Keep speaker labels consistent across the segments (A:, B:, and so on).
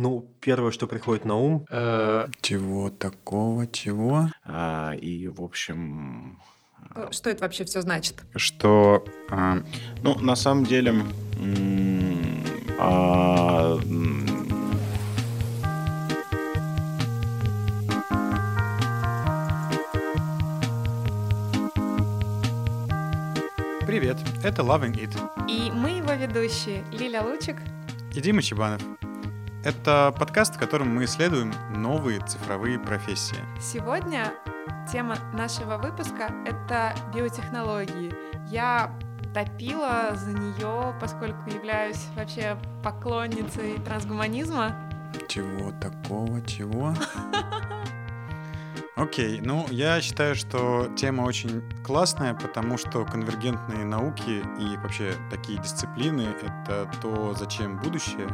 A: Ну, первое, что приходит на ум,
B: Э, Чего такого, чего?
C: А, и, в общем,
D: Э, Что это вообще все значит?
B: Что а,
C: ну, на самом деле, а,
B: Привет, это Loving It
D: И мы его ведущие Лиля Лучик.
B: и Дима Чебанов. Это подкаст, в котором мы исследуем новые цифровые профессии.
D: Сегодня тема нашего выпуска — это биотехнологии. Я топила за нее, поскольку являюсь вообще поклонницей трансгуманизма.
B: Чего такого, чего? Окей, ну я считаю, что тема очень классная, потому что конвергентные науки и вообще такие дисциплины — это то, зачем будущее.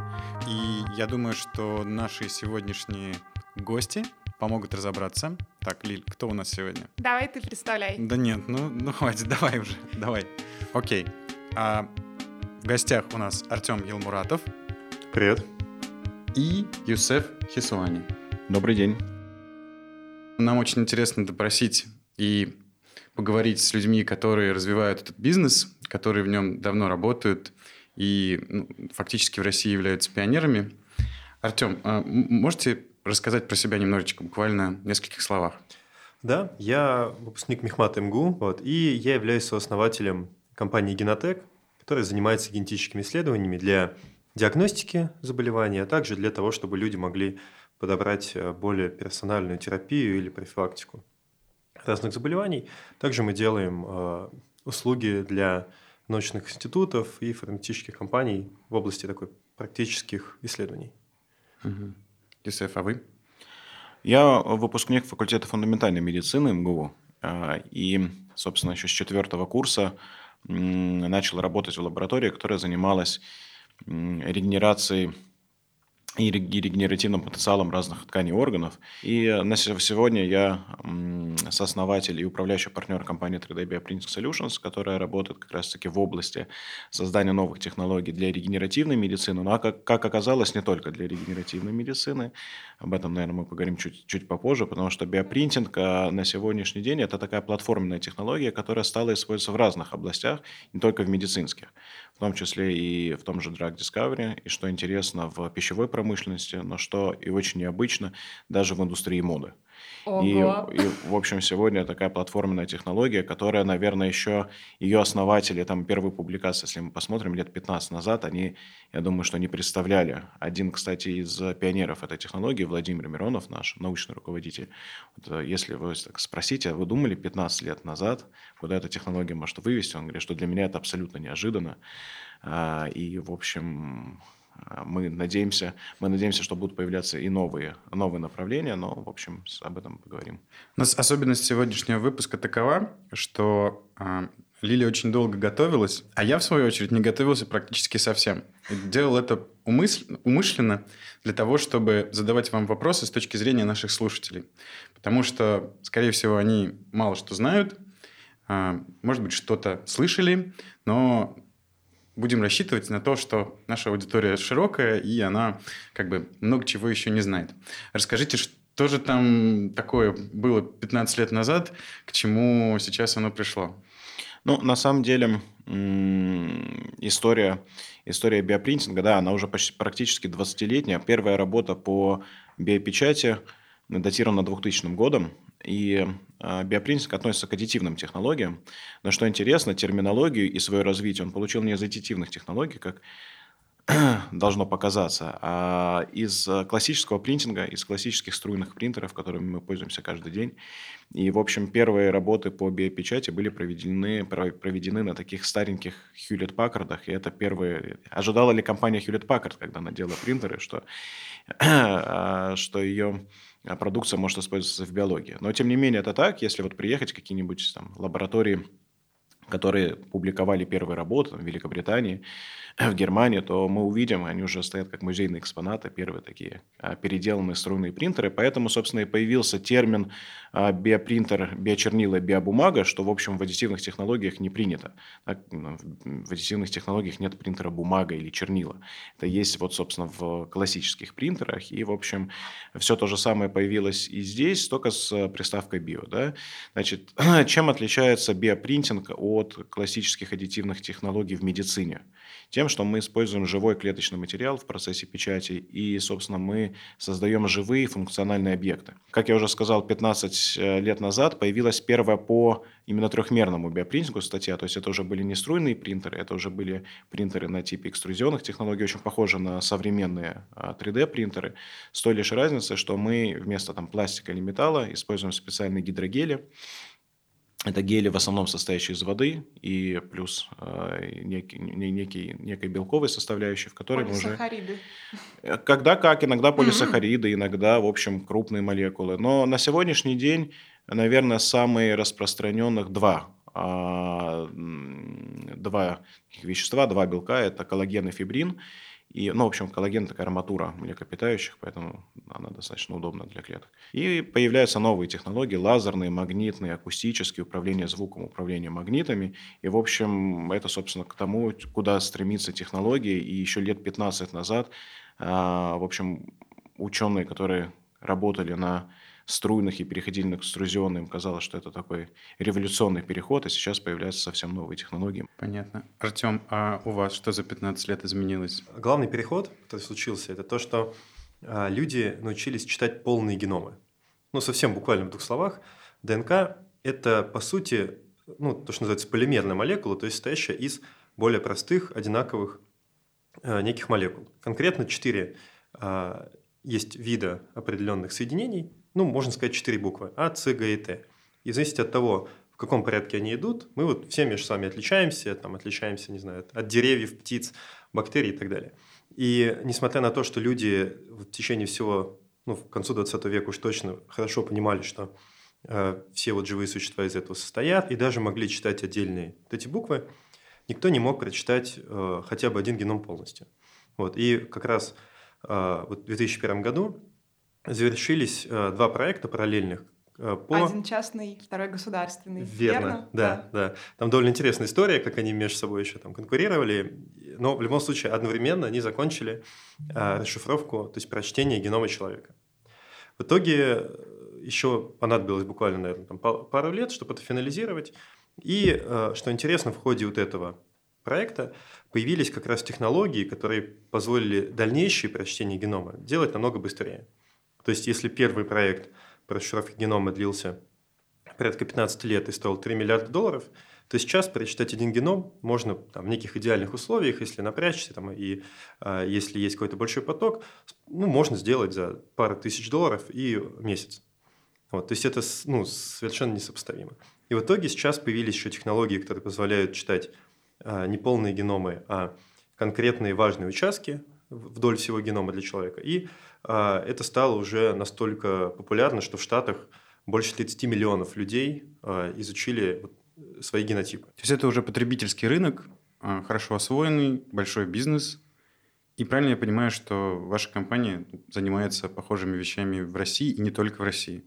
B: И я думаю, что наши сегодняшние гости помогут разобраться. Так, Лиль, кто у нас сегодня?
D: Давай ты представляй.
B: Да нет, ну, ну хватит, давай уже, давай. Окей. А, в гостях у нас Артем Елмуратов
A: привет.
B: и Юсеф Хисуани.
C: добрый день.
B: Нам очень интересно допросить и поговорить с людьми, которые развивают этот бизнес, которые в нем давно работают и ну, фактически в России являются пионерами. Артем, а можете рассказать про себя немножечко, буквально в нескольких словах?
A: Да, я выпускник Мехмат МГУ, вот, и я являюсь сооснователем компании Генотек, которая занимается генетическими исследованиями для диагностики заболеваний, а также для того, чтобы люди могли подобрать э, более персональную терапию или профилактику разных заболеваний. Также мы делаем э, услуги для научных институтов и фармацевтических компаний в области такой практических исследований.
B: Юсеф, а вы?
C: Я выпускник факультета фундаментальной медицины МГУ. а, И, собственно, еще с четвертого курса начал работать в лаборатории, которая занималась регенерацией и рег- и регенеративным потенциалом разных тканей и органов. И на се- сегодня я сооснователь и управляющий партнер компании 3D Bioprinting Solutions, которая работает как раз-таки в области создания новых технологий для регенеративной медицины, но а как, как оказалось, не только для регенеративной медицины. Об этом, наверное, мы поговорим чуть, чуть попозже, потому что биопринтинг а, на сегодняшний день это такая платформенная технология, которая стала использоваться в разных областях, не только в медицинских, в том числе и в том же Drug Discovery, и что интересно в пищевой промышленности, но что и очень необычно даже в индустрии моды. И,
D: Ого.
C: и, в общем, сегодня такая платформенная технология, которая, наверное, еще ее основатели, там первые публикации, если мы посмотрим, лет 15 назад, они, я думаю, что не представляли. Один, кстати, из пионеров этой технологии, Владимир Миронов, наш научный руководитель, вот, э, если вы так спросите, а вы думали 15 лет назад, куда эта технология может вывести, он говорит, что для меня это абсолютно неожиданно. А, И, в общем, мы надеемся, мы надеемся, что будут появляться и новые, новые направления, но, в общем, об этом поговорим.
B: У нас особенность сегодняшнего выпуска такова, что а, Лилия очень долго готовилась, а я, в свою очередь, не готовился практически совсем. Делал это умыс- умышленно для того, чтобы задавать вам вопросы с точки зрения наших слушателей. Потому что, скорее всего, они мало что знают, а, может быть, что-то слышали, но будем рассчитывать на то, что наша аудитория широкая, и она как бы много чего еще не знает. Расскажите, что же там такое было 15 лет назад, к чему сейчас оно пришло?
C: Ну, на самом деле, история, история биопринтинга, да, она уже почти, практически 20-летняя. Первая работа по биопечати датирована 2000 годом. И э, биопринтинг относится к аддитивным технологиям. Но что интересно, терминологию и свое развитие он получил не из аддитивных технологий, как должно показаться, а из э, классического принтинга, из классических струйных принтеров, которыми мы пользуемся каждый день. И, в общем, первые работы по биопечати были проведены, про- проведены на таких стареньких Hewlett Packard, и это первые... Ожидала ли компания Hewlett Packard, когда она делала принтеры, что, а, что ее продукция может использоваться в биологии. Но, тем не менее, это так. Если вот приехать в какие-нибудь там лаборатории которые публиковали первые работы в Великобритании, в Германии, то мы увидим, они уже стоят как музейные экспонаты, первые такие а, переделанные струйные принтеры. Поэтому, собственно, и появился термин а, биопринтер, биочернила, биобумага, что, в общем, в аддитивных технологиях не принято. Ну, в аддитивных технологиях нет принтера бумага или чернила. Это есть, вот, собственно, в классических принтерах. И, в общем, все то же самое появилось и здесь, только с приставкой био. Да? Значит, чем отличается биопринтинг от классических аддитивных технологий в медицине? Тем, что мы используем живой клеточный материал в процессе печати, и, собственно, мы создаем живые функциональные объекты. Как я уже сказал, 15 э, лет назад появилась первая по именно трехмерному биопринтингу статья, то есть это уже были не струйные принтеры, это уже были принтеры на типе экструзионных технологий, очень похожи на современные 3D-принтеры, а, с той лишь разницей, что мы вместо там, пластика или металла используем специальные гидрогели, это гели в основном состоящие из воды и плюс э, некий, некий, некой белковой составляющей, в которой мы уже... Э, когда как, иногда полисахариды, иногда, в общем, крупные молекулы. Но на сегодняшний день, наверное, самые распространенных два а, два вещества, два белка, это коллаген и фибрин. И, ну, в общем, коллаген – такая арматура млекопитающих, поэтому она достаточно удобна для клеток. И появляются новые технологии – лазерные, магнитные, акустические, управление звуком, управление магнитами. И, в общем, это, собственно, к тому, куда стремится технология. И еще лет 15 назад, а, в общем, ученые, которые работали на струйных и переходили к экструзионным. Казалось, что это такой революционный переход, а сейчас появляются совсем новые технологии.
B: Понятно. Артем, а у вас что за 15 лет изменилось?
A: Главный переход, который случился, это то, что а, люди научились читать полные геномы. Ну, совсем буквально в двух словах. ДНК – это, по сути, ну, то, что называется полимерная молекула, то есть состоящая из более простых, одинаковых э, неких молекул. Конкретно четыре э, есть вида определенных соединений, ну, можно сказать, четыре буквы – А, С, Г и Т. И зависит от того, в каком порядке они идут, мы вот все между собой отличаемся, там, отличаемся, не знаю, от деревьев, птиц, бактерий и так далее. И несмотря на то, что люди в течение всего, ну, в концу 20 века уж точно хорошо понимали, что э, все вот живые существа из этого состоят, и даже могли читать отдельные вот эти буквы, никто не мог прочитать э, хотя бы один геном полностью. Вот. И как раз э, вот в 2001 году завершились э, два проекта параллельных.
D: Э, по... Один частный, второй государственный.
A: Верно, верно? Да, да, да. Там довольно интересная история, как они между собой еще там конкурировали. Но в любом случае одновременно они закончили э, расшифровку, то есть прочтение генома человека. В итоге еще понадобилось буквально, наверное, там, пару лет, чтобы это финализировать. И, что интересно, в ходе вот этого проекта появились как раз технологии, которые позволили дальнейшее прочтение генома делать намного быстрее. То есть, если первый проект по расшифровке генома длился порядка 15 лет и стоил 3 миллиарда долларов, то сейчас прочитать один геном можно там, в неких идеальных условиях, если напрячься, там, и э, если есть какой-то большой поток, ну, можно сделать за пару тысяч долларов и месяц. Вот, то есть это ну, совершенно несопоставимо. И в итоге сейчас появились еще технологии, которые позволяют читать э, не полные геномы, а конкретные важные участки вдоль всего генома для человека. И а, это стало уже настолько популярно, что в Штатах больше 30 миллионов людей а, изучили свои генотипы. То
B: есть это уже потребительский рынок, а, хорошо освоенный, большой бизнес. И правильно я понимаю, что ваша компания занимается похожими вещами в России и не только в России?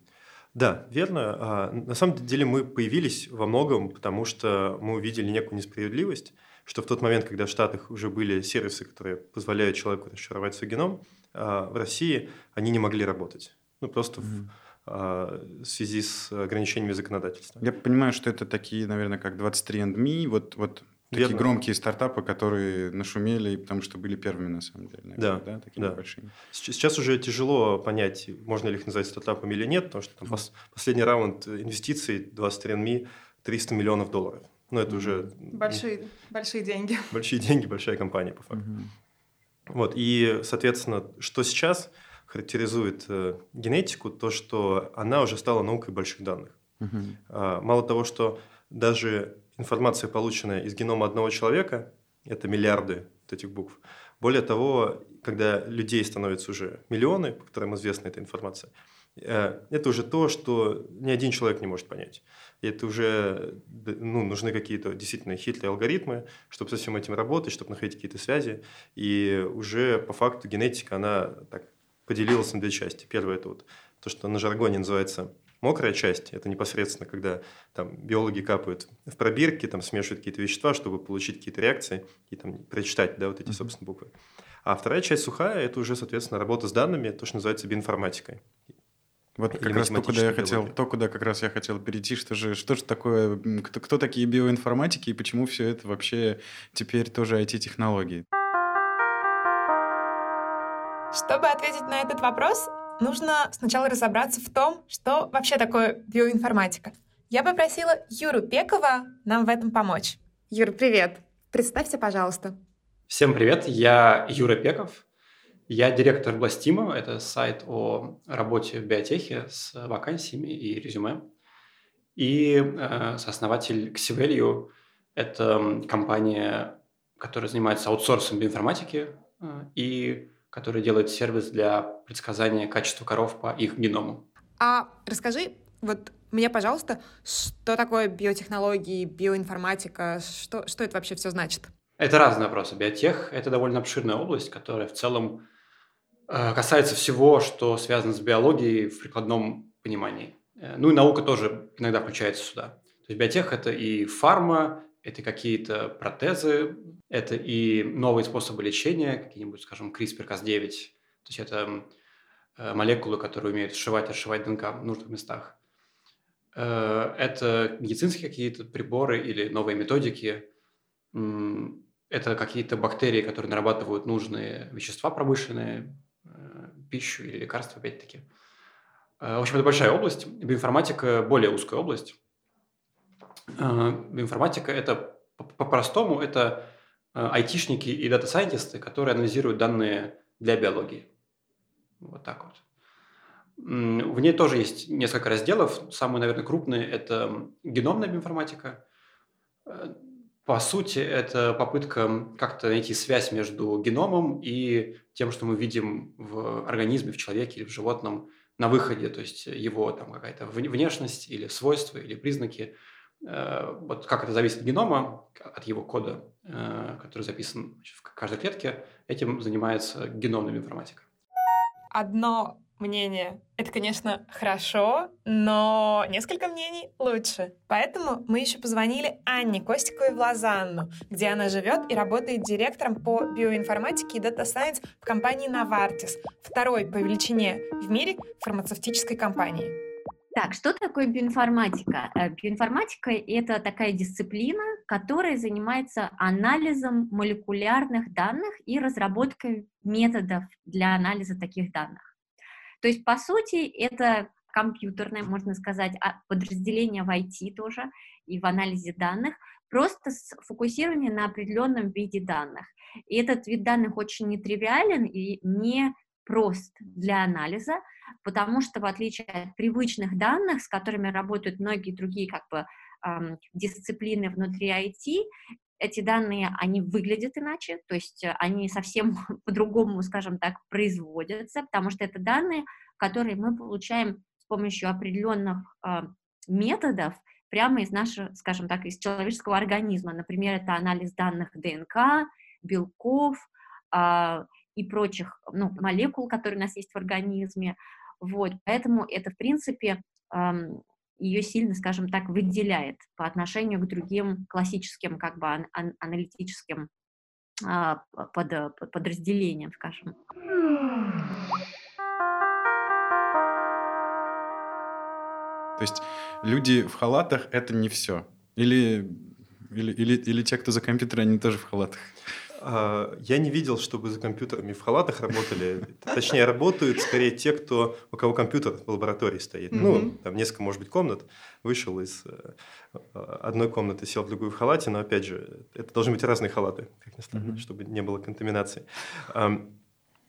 A: Да, верно. На самом деле мы появились во многом, потому что мы увидели некую несправедливость, что в тот момент, когда в Штатах уже были сервисы, которые позволяют человеку расшифровать свой геном, а, в России они не могли работать. Ну, просто mm-hmm. в, в связи с ограничениями законодательства.
B: Я понимаю, что это такие, наверное, как 23andMe, вот, вот Такие Верно. громкие стартапы, которые нашумели, потому что были первыми на самом деле.
A: Наверное, да, да, такими да. большими. Сейчас уже тяжело понять, можно ли их назвать стартапами или нет, потому что там mm-hmm. последний раунд инвестиций 23andMe 300 миллионов долларов. Ну, это уже...
D: Большие, большие деньги.
A: Большие деньги, большая компания, по факту. Вот, и, соответственно, что сейчас характеризует э, генетику, то, что она уже стала наукой больших данных. Угу. А, мало того, что даже информация, полученная из генома одного человека, это миллиарды вот этих букв. Более того, когда людей становится уже миллионы, по которым известна эта информация, э, это уже то, что ни один человек не может понять. И это уже ну, нужны какие-то действительно хитрые алгоритмы, чтобы со всем этим работать, чтобы находить какие-то связи. И уже по факту генетика, она так поделилась на две части. Первое – это вот то, что на жаргоне называется мокрая часть. Это непосредственно, когда там, биологи капают в пробирки, там, смешивают какие-то вещества, чтобы получить какие-то реакции и там, прочитать да, вот эти, собственно, буквы. А вторая часть сухая – это уже, соответственно, работа с данными, то, что называется биоинформатикой.
B: Вот как раз то, куда я хотел, то, куда как раз я хотел перейти, что же, что же такое, кто, кто такие биоинформатики и почему все это вообще теперь тоже IT-технологии?
D: Чтобы ответить на этот вопрос, нужно сначала разобраться в том, что вообще такое биоинформатика. Я попросила Юру Пекова нам в этом помочь. Юр, привет. Представься, пожалуйста.
E: Всем привет, я Юра Пеков. Я директор Бластима, это сайт о работе в биотехе с вакансиями и резюме. И э, сооснователь Xevalue – это компания, которая занимается аутсорсом биоинформатики э, и которая делает сервис для предсказания качества коров по их геному.
D: А расскажи, вот мне, пожалуйста, что такое биотехнологии, биоинформатика, что, что это вообще все значит?
E: Это разные вопросы. Биотех – это довольно обширная область, которая в целом касается всего, что связано с биологией в прикладном понимании. Э, ну и наука тоже иногда включается сюда. То есть биотех – это и фарма, это какие-то протезы, это и новые способы лечения, какие-нибудь, скажем, CRISPR-Cas9. То есть это э, молекулы, которые умеют сшивать отшивать ДНК в нужных местах. Это медицинские какие-то приборы или новые методики это какие-то бактерии, которые нарабатывают нужные вещества промышленные, э, пищу или лекарства, опять-таки. Э, в общем, это большая область. Биоинформатика – более узкая область. Э, биоинформатика – это, по-простому, это айтишники и дата-сайентисты, которые анализируют данные для биологии. Вот так вот. В ней тоже есть несколько разделов. Самый, наверное, крупный – это геномная биоинформатика по сути, это попытка как-то найти связь между геномом и тем, что мы видим в организме, в человеке или в животном на выходе, то есть его там какая-то внешность или свойства или признаки. Э, вот как это зависит от генома, от его кода, э, который записан в каждой клетке, этим занимается геномная информатика.
D: Одно мнение. Это, конечно, хорошо, но несколько мнений лучше. Поэтому мы еще позвонили Анне Костиковой в Лозанну, где она живет и работает директором по биоинформатике и data science в компании Novartis, второй по величине в мире фармацевтической компании.
F: Так, что такое биоинформатика? Э, биоинформатика — это такая дисциплина, которая занимается анализом молекулярных данных и разработкой методов для анализа таких данных. То есть, по сути, это компьютерное, можно сказать, а, подразделение в IT тоже и в анализе данных, просто сфокусирование на определенном виде данных. И этот вид данных очень нетривиален и не прост для анализа, потому что в отличие от привычных данных, с которыми работают многие другие как бы эм, дисциплины внутри IT, эти данные, они выглядят иначе, то есть э, они совсем по-другому, скажем так, производятся, потому что это данные, которые мы получаем с помощью определенных э, методов прямо из нашего, скажем так, из человеческого организма. Например, это анализ данных ДНК, белков э, и прочих ну, молекул, которые у нас есть в организме. Вот, поэтому это, в принципе, ее сильно, скажем так, выделяет по отношению к другим классическим как бы ан- ан- аналитическим а, под, подразделениям, скажем.
B: То есть люди в халатах – это не все? Или, или, или, или те, кто за компьютером, они тоже в халатах?
A: А, я не видел, чтобы за компьютерами в халатах работали. Точнее, работают скорее те, кто, у кого компьютер в лаборатории стоит. Ну, там несколько, может быть, комнат. Вышел из э, одной комнаты, сел в другую в халате, но, опять же, это должны быть разные халаты, как ни странно, чтобы не было контаминации.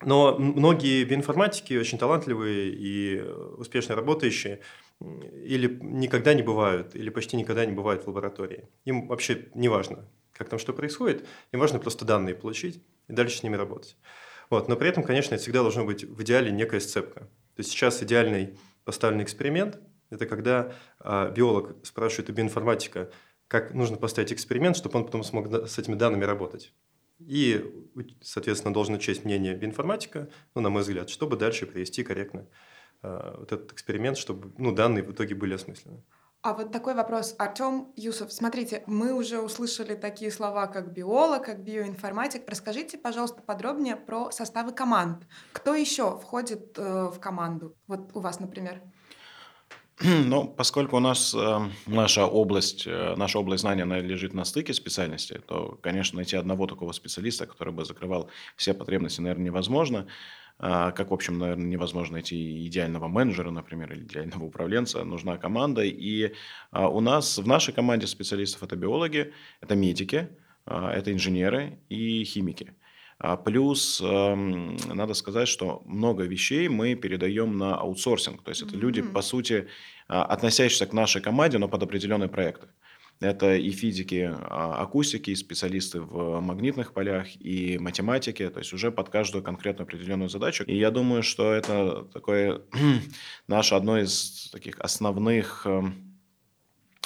A: Но многие биоинформатики очень талантливые и успешно работающие или никогда не бывают, или почти никогда не бывают в лаборатории. Им вообще не важно, как там что происходит, им важно просто данные получить и дальше с ними работать. Вот. Но при этом, конечно, это всегда должно быть в идеале некая сцепка. То есть сейчас идеальный поставленный эксперимент. Это когда э, биолог спрашивает у биоинформатика, как нужно поставить эксперимент, чтобы он потом смог с этими данными работать. И, соответственно, должен учесть мнение биоинформатика, ну, на мой взгляд, чтобы дальше привести корректно э, вот этот эксперимент, чтобы ну, данные в итоге были осмыслены.
D: А вот такой вопрос. Артем Юсов, смотрите, мы уже услышали такие слова, как биолог, как биоинформатик. Расскажите, пожалуйста, подробнее про составы команд. Кто еще входит э, в команду? Вот у вас, например.
C: Ну, поскольку у нас э, наша область, э, наша область знания она лежит на стыке специальностей, то, конечно, найти одного такого специалиста, который бы закрывал все потребности, наверное, невозможно. А, как, в общем, наверное, невозможно найти идеального менеджера, например, или идеального управленца. Нужна команда. И а, у нас в нашей команде специалистов это биологи, это медики, а, это инженеры и химики. Плюс надо сказать, что много вещей мы передаем на аутсорсинг. То есть это люди, по сути, относящиеся к нашей команде, но под определенные проекты. Это и физики, а, акустики, и специалисты в магнитных полях, и математики, то есть уже под каждую конкретно определенную задачу. И я думаю, что это такое наше одно из таких основных эм,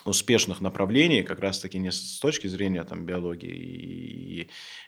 C: успешных направлений, как раз-таки не с точки зрения там, биологии и,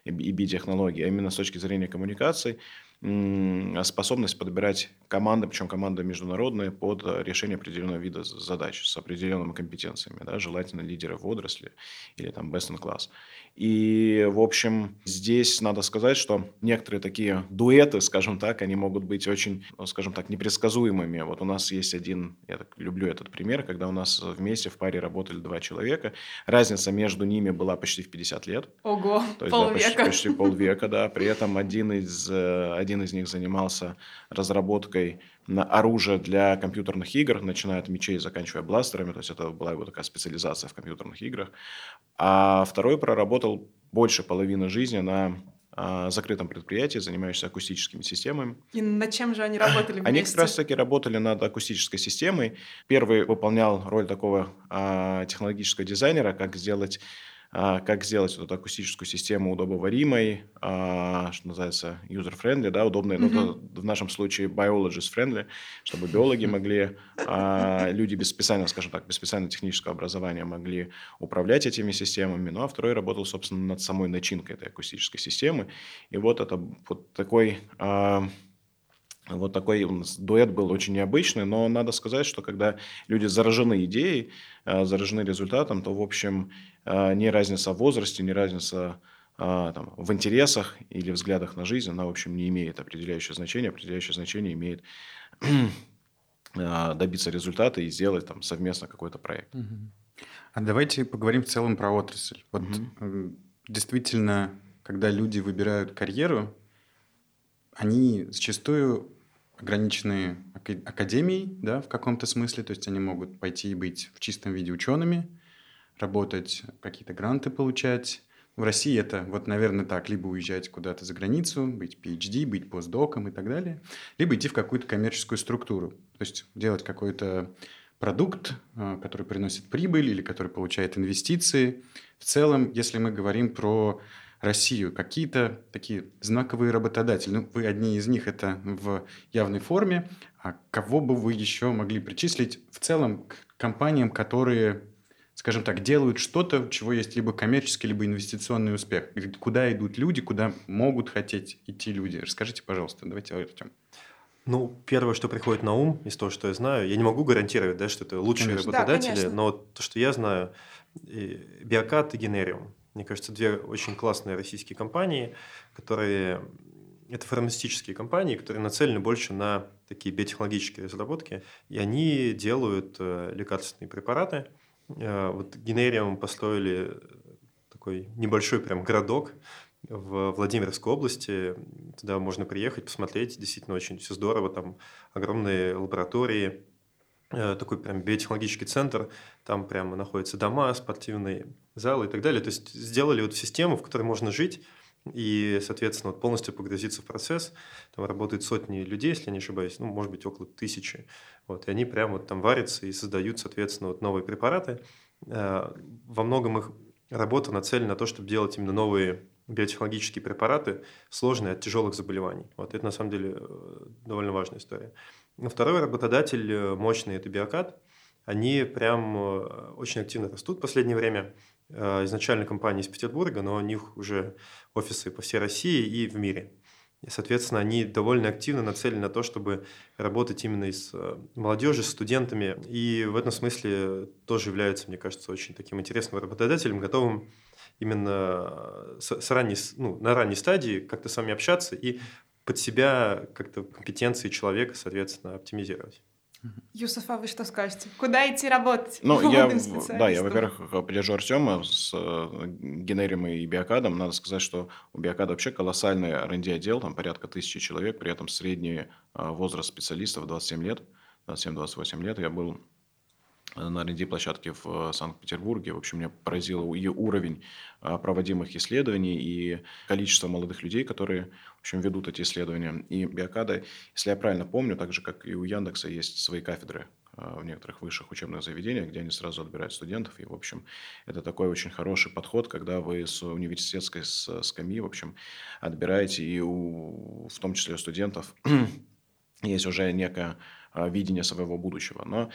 C: и, и биотехнологии, а именно с точки зрения коммуникаций, способность подбирать команды, причем команды международные, под решение определенного вида задач с определенными компетенциями, да, желательно лидеры в отрасли или там best in class. И, в общем, здесь надо сказать, что некоторые такие дуэты, скажем так, они могут быть очень, ну, скажем так, непредсказуемыми. Вот у нас есть один, я так люблю этот пример, когда у нас вместе в паре работали два человека. Разница между ними была почти в 50 лет.
D: Ого,
C: То есть, полвека. Да, почти, почти полвека, да. При этом один из, э, один из них занимался разработкой на оружие для компьютерных игр, начиная от мечей, заканчивая бластерами. То есть это была его такая специализация в компьютерных играх. А второй проработал больше половины жизни на а, закрытом предприятии, занимающемся акустическими системами.
D: И над чем же они работали вместе?
C: Они как раз-таки работали над акустической системой. Первый выполнял роль такого а, технологического дизайнера, как сделать как сделать вот эту акустическую систему удобоваримой, а, что называется user-friendly, да, удобной, mm-hmm. ну, в нашем случае biologist-friendly, чтобы биологи могли, а, люди без специального, скажем так, без специального технического образования могли управлять этими системами, ну, а второй работал, собственно, над самой начинкой этой акустической системы. И вот это вот такой вот такой у нас дуэт был очень необычный, но надо сказать, что когда люди заражены идеей, заражены результатом, то, в общем, а, не разница в возрасте, не разница а, там, в интересах или взглядах на жизнь, она, в общем, не имеет определяющего значения. Определяющее значение имеет добиться результата и сделать там совместно какой-то проект.
B: А давайте поговорим в целом про отрасль. Вот угу. действительно, когда люди выбирают карьеру, они зачастую ограничены академией, да, в каком-то смысле, то есть они могут пойти и быть в чистом виде учеными, работать, какие-то гранты получать. В России это вот, наверное, так, либо уезжать куда-то за границу, быть PhD, быть постдоком и так далее, либо идти в какую-то коммерческую структуру, то есть делать какой-то продукт, э, который приносит прибыль или который получает инвестиции. В целом, если мы говорим про Россию, какие-то такие знаковые работодатели, ну, вы одни из них, это в явной форме, а кого бы вы еще могли причислить в целом к компаниям, которые скажем так, делают что-то, у чего есть либо коммерческий, либо инвестиционный успех. Куда идут люди, куда могут хотеть идти люди. Расскажите, пожалуйста, давайте, Артем.
A: Ну, первое, что приходит на ум из того, что я знаю, я не могу гарантировать, да, что это лучшие конечно. работодатели, да, но то, что я знаю, Биокат и Генериум. Мне кажется, две очень классные российские компании, которые это фармацевтические компании, которые нацелены больше на такие биотехнологические разработки, и они делают э, лекарственные препараты, Э, вот Генериум построили такой небольшой прям городок в Владимирской области. Туда можно приехать, посмотреть. Действительно очень все здорово. Там огромные лаборатории, такой прям биотехнологический центр. Там прямо находятся дома, спортивные залы и так далее. То есть сделали вот систему, в которой можно жить и, соответственно, вот полностью погрузиться в процесс. Там работают сотни людей, если я не ошибаюсь, ну, может быть, около тысячи. Вот, и они прямо вот там варятся и создают, соответственно, вот новые препараты. Э, во многом их работа нацелена на то, чтобы делать именно новые биотехнологические препараты, сложные от тяжелых заболеваний. Вот это на самом деле э, довольно важная история. Второй работодатель э, мощный – это Биокат. Они прям э, очень активно растут в последнее время. Изначально компания из Петербурга, но у них уже офисы по всей России и в мире. И, соответственно, они довольно активно нацелены на то, чтобы работать именно с молодежью, с студентами. И в этом смысле тоже являются, мне кажется, очень таким интересным работодателем, готовым именно с, с ранней, ну, на ранней стадии как-то с вами общаться и под себя как-то компетенции человека, соответственно, оптимизировать.
D: Юсуф, а вы что скажете? Куда идти работать?
C: Ну, я, да, я, во-первых, поддержу Артема с э, генерием и биокадом. Надо сказать, что у биокада вообще колоссальный R&D отдел, там порядка тысячи человек, при этом средний э, возраст специалистов 27 лет, 27-28 лет. Я был на R&D-площадке в э, Санкт-Петербурге. В общем, меня поразил ее уровень э, проводимых исследований и количество молодых людей, которые, в общем, ведут эти исследования. И Биокада, если я правильно помню, так же, как и у Яндекса, есть свои кафедры э, в некоторых высших учебных заведениях, где они сразу отбирают студентов. И, в общем, это такой очень хороший подход, когда вы с университетской скамьи, в общем, отбираете, и у, в том числе у студентов есть уже некое видение своего будущего. Но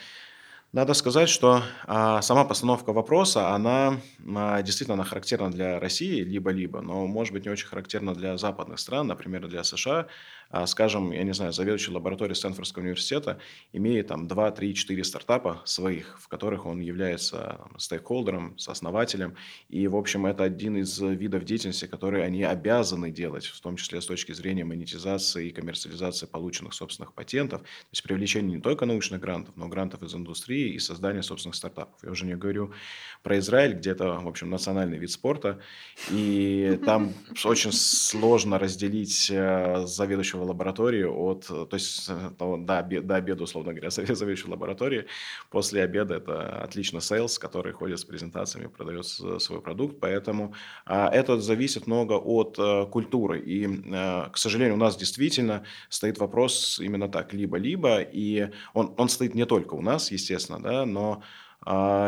C: надо сказать, что а, сама постановка вопроса, она а, действительно она характерна для России либо-либо, но может быть не очень характерна для западных стран, например, для США. А, скажем, я не знаю, заведующий лабораторией Стэнфордского университета имеет там 2, 3, 4 стартапа своих, в которых он является стейкхолдером, сооснователем. И, в общем, это один из видов деятельности, которые они обязаны делать, в том числе с точки зрения монетизации и коммерциализации полученных собственных патентов. То есть привлечение не только научных грантов, но грантов из индустрии и создания собственных стартапов. Я уже не говорю про Израиль, где это, в общем, национальный вид спорта. И там очень сложно разделить э, заведующего лаборатории от, то есть э, до, до обеда, условно говоря, заведующей лаборатории. После обеда это отлично sales, который ходит с презентациями, продает свой продукт. Поэтому а, это зависит много от культуры. И, к сожалению, у нас действительно стоит вопрос именно так, либо-либо. И он, он стоит не только у нас, естественно, да, но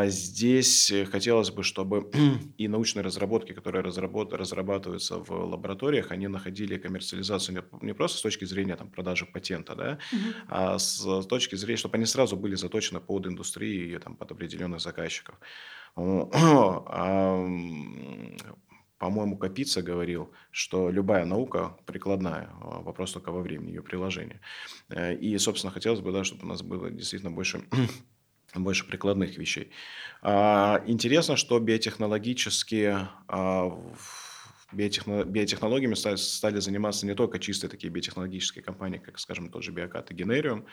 C: здесь хотелось бы, чтобы и научные разработки, которые разработ... разрабатываются в лабораториях, они находили коммерциализацию не, не просто с точки зрения там, продажи патента, да, угу. а с точки зрения, чтобы они сразу были заточены под индустрию и там, под определенных заказчиков. А, по-моему, Капица говорил, что любая наука прикладная, а, вопрос только во времени ее приложения. Э, и, собственно, хотелось бы, да, чтобы у нас было действительно больше больше прикладных вещей. А, интересно, что биотехнологические а, биотехнологиями стали заниматься не только чистые такие биотехнологические компании, как, скажем, тот же Биокат и Генериум.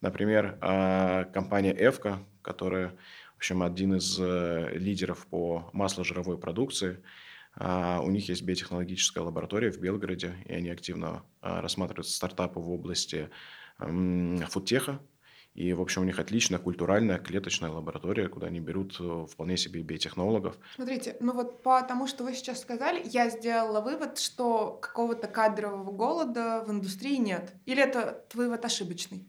C: Например, а, компания Эвка, которая, в общем, один из э, лидеров по масложировой продукции. У них есть биотехнологическая лаборатория в Белгороде, и они активно рассматривают стартапы в области фудтеха, и, в общем, у них отличная культуральная клеточная лаборатория, куда они берут э, вполне себе биотехнологов.
D: Смотрите, ну вот по тому, что вы сейчас сказали, я сделала вывод, что какого-то кадрового голода в индустрии нет. Или это вывод ошибочный?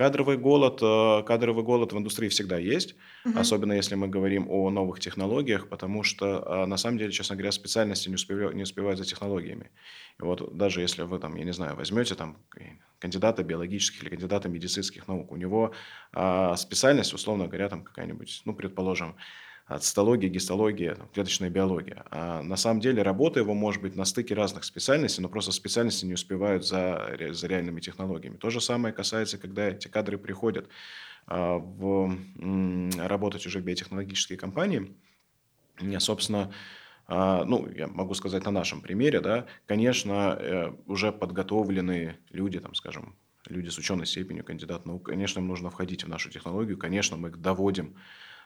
C: Кадровый голод, э, кадровый голод в индустрии всегда есть, угу. особенно если мы говорим о новых технологиях, потому что э, на самом деле, честно говоря, специальности не успевают, не успевают за технологиями. И вот даже если вы там, я не знаю, возьмете там кандидата биологических или кандидата медицинских наук, у него а, специальность, условно говоря, там какая-нибудь, ну, предположим, цитология, гистология, клеточная биология. А на самом деле работа его может быть на стыке разных специальностей, но просто специальности не успевают за, за реальными технологиями. То же самое касается, когда эти кадры приходят а, в, работать уже в биотехнологические компании. Собственно, а, ну, я могу сказать на нашем примере, да, конечно, э, уже подготовленные люди, там, скажем, люди с ученой степенью, кандидат наук, конечно, им нужно входить в нашу технологию, конечно, мы их доводим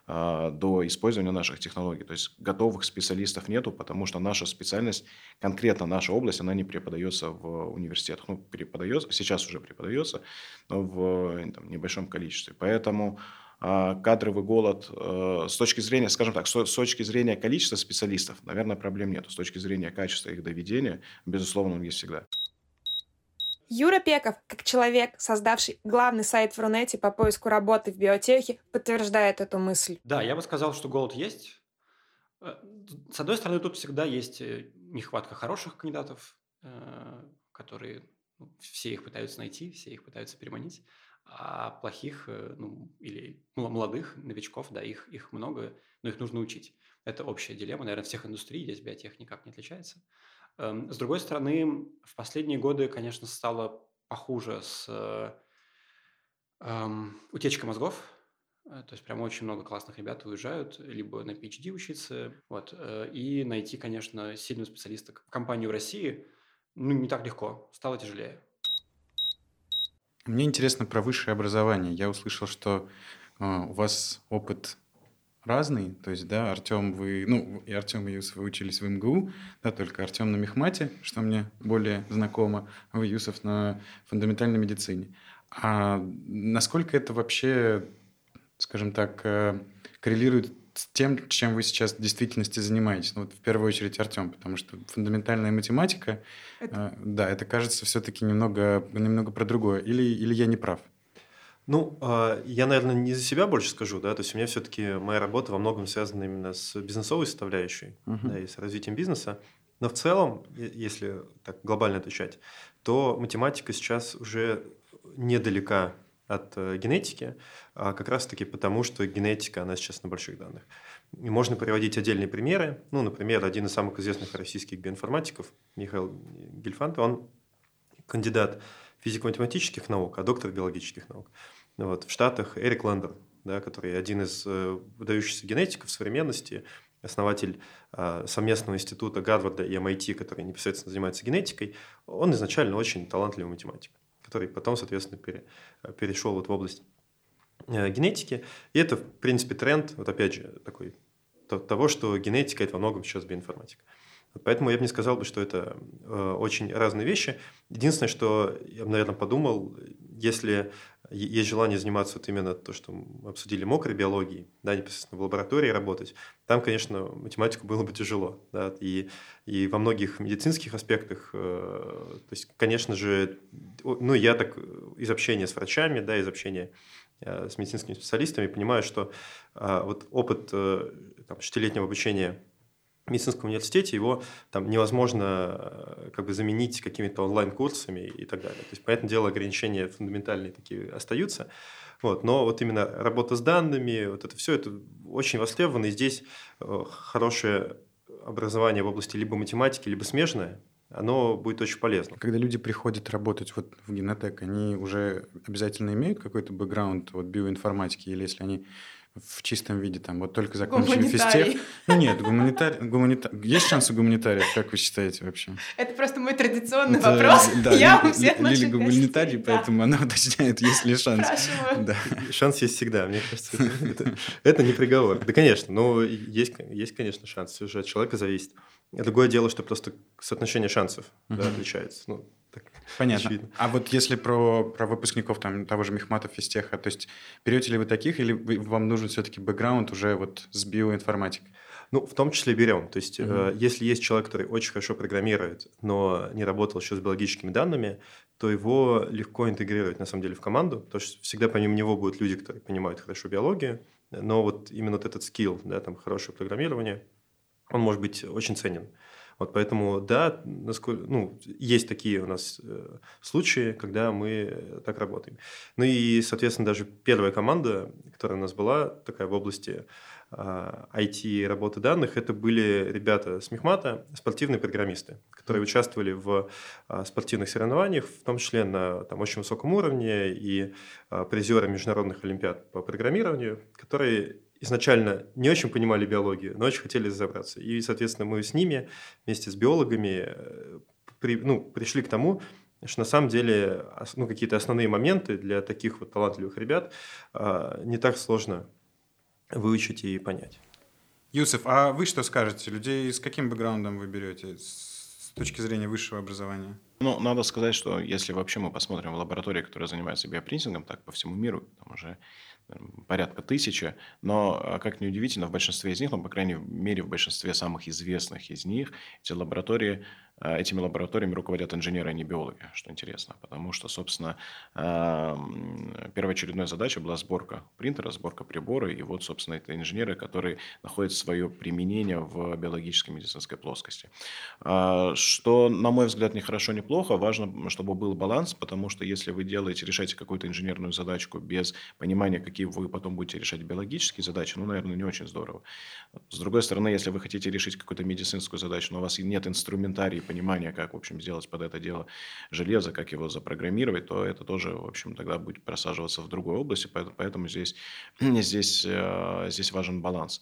C: до использования наших технологий. То есть готовых специалистов нету, потому что наша специальность, конкретно наша область, она не преподается в университетах. Ну, преподается, сейчас уже преподается, но в там, небольшом количестве. Поэтому а, кадровый голод э, с точки зрения, скажем так, с точки зрения количества специалистов, наверное, проблем нет. С точки зрения качества их доведения, безусловно, он есть всегда.
D: Юра Пеков, как человек, создавший главный сайт в Рунете по поиску работы в биотехе, подтверждает эту мысль.
E: Да, я бы сказал, что голод есть. Э, с одной стороны, тут всегда есть э, нехватка хороших кандидатов, э, которые ну, все их пытаются найти, все их пытаются переманить, а плохих, ну, или молодых новичков, да, их, их много, но их нужно учить. Это общая дилемма, наверное, всех индустрий, здесь биотех никак не отличается. Эм, с другой стороны, в последние годы, конечно, стало похуже с эм, утечкой мозгов, э, то есть прям очень много классных ребят уезжают, либо на PhD учиться, вот, э, и найти, конечно, сильного специалиста в компанию в России, ну, не так легко, стало тяжелее.
B: Мне интересно про высшее образование. Я услышал, что э, у вас опыт разный. То есть, да, Артем, вы, ну, и Артем, и Юсов, вы учились в МГУ, да, только Артем на мехмате, что мне более знакомо, а вы, Юсов, на фундаментальной медицине. А насколько это вообще, скажем так, э, коррелирует с тем, чем вы сейчас в действительности занимаетесь? Ну, вот в первую очередь Артем, потому что фундаментальная математика, это... Э, да, это кажется все-таки немного, немного про другое. Или, или я не прав?
A: Ну, а, я, наверное, не за себя больше скажу, да, то есть у меня все-таки моя работа во многом связана именно с бизнесовой составляющей, uh-huh. да, и с развитием бизнеса. Но в целом, если так глобально отвечать, то математика сейчас уже недалека от э, генетики, а как раз-таки потому, что генетика, она сейчас на больших данных. И можно приводить отдельные примеры. Ну, например, один из самых известных российских биоинформатиков, Михаил Гельфант, он кандидат физико-математических наук, а доктор биологических наук. Вот. В Штатах Эрик Лендер, да, который один из э, выдающихся генетиков современности, основатель э, совместного института Гарварда и MIT, который непосредственно занимается генетикой, он изначально очень талантливый математик, который потом, соответственно, пере, перешел вот в область э, генетики. И это, в принципе, тренд, вот опять же, такой того, что генетика – это во многом сейчас биоинформатика. Поэтому я бы не сказал, бы, что это э, очень разные вещи. Единственное, что я бы, наверное, подумал, если есть желание заниматься вот именно то, что мы обсудили, мокрой биологией, да, непосредственно в лаборатории работать, там, конечно, математику было бы тяжело. Да, и, и во многих медицинских аспектах, э, то есть, конечно же, ну, я так из общения с врачами, да, из общения э, с медицинскими специалистами понимаю, что э, вот опыт э, там, шестилетнего обучения медицинском университете его там невозможно э, как бы заменить какими-то онлайн-курсами и так далее. То есть, понятное дело, ограничения фундаментальные такие остаются. Вот, но вот именно работа с данными, вот это все, это очень востребовано. И здесь э, хорошее образование в области либо математики, либо смежное, оно будет очень полезно.
B: Когда люди приходят работать вот в Генотек, они уже обязательно имеют какой-то бэкграунд вот биоинформатики, или если они в чистом виде, там, вот только закончили физтех. Ну нет, гуманитарий, гуманитар... есть шансы гуманитариев, как вы считаете вообще?
D: Это просто мой традиционный Это, вопрос. Да, Я у всех
B: Лили гуманитарий, да. поэтому она уточняет, есть ли шанс.
A: Да. Шанс есть всегда, мне кажется. Это, это не приговор. Да, конечно, но есть, есть, конечно, шанс. Все же от человека зависит. Другое дело, что просто соотношение шансов да, отличается. Ну,
B: Понятно. Очевидно. А вот если про, про выпускников там, того же Мехмата, Физтеха, то есть берете ли вы таких, или вам нужен все-таки бэкграунд уже вот с биоинформатикой?
A: Ну, в том числе берем. То есть, угу. э, если есть человек, который очень хорошо программирует, но не работал еще с биологическими данными, то его легко интегрировать, на самом деле, в команду, потому что всегда помимо него будут люди, которые понимают хорошо биологию, но вот именно вот этот скилл, да, там, хорошее программирование, он может быть очень ценен. Вот поэтому, да, насколько, ну, есть такие у нас э, случаи, когда мы так работаем. Ну и, соответственно, даже первая команда, которая у нас была, такая в области IT а, работы данных, это были ребята с Мехмата, спортивные программисты, которые участвовали в а, спортивных соревнованиях, в том числе на там, очень высоком уровне, и а, призеры международных олимпиад по программированию, которые изначально не очень понимали биологию, но очень хотели разобраться. И, соответственно, мы с ними вместе с биологами э, при, ну, пришли к тому, что на самом деле ну, какие-то основные моменты для таких вот талантливых ребят а, не так сложно выучить и понять.
B: Юсеф, а вы что скажете? Людей с каким бэкграундом вы берете с точки зрения высшего образования?
C: Ну, надо сказать, что если вообще мы посмотрим в лаборатории, которая занимается биопринтингом, так по всему миру, там уже порядка тысячи, но, а, как ни удивительно, в большинстве из них, ну, по крайней мере, в большинстве самых известных из них, эти лаборатории этими лабораториями руководят инженеры, а не биологи, что интересно, потому что, собственно, первоочередная задача была сборка принтера, сборка прибора, и вот, собственно, это инженеры, которые находят свое применение в биологической медицинской плоскости. А, что, на мой взгляд, не хорошо, не плохо, важно, чтобы был баланс, потому что если вы делаете, решаете какую-то инженерную задачку без понимания, какие вы потом будете решать биологические задачи, ну, наверное, не очень здорово. С другой стороны, если вы хотите решить какую-то медицинскую задачу, но у вас нет инструментария понимания, как, в общем, сделать под это дело железо, как его запрограммировать, то это тоже, в общем, тогда будет просаживаться в другой области, поэтому здесь, здесь, э, здесь важен баланс.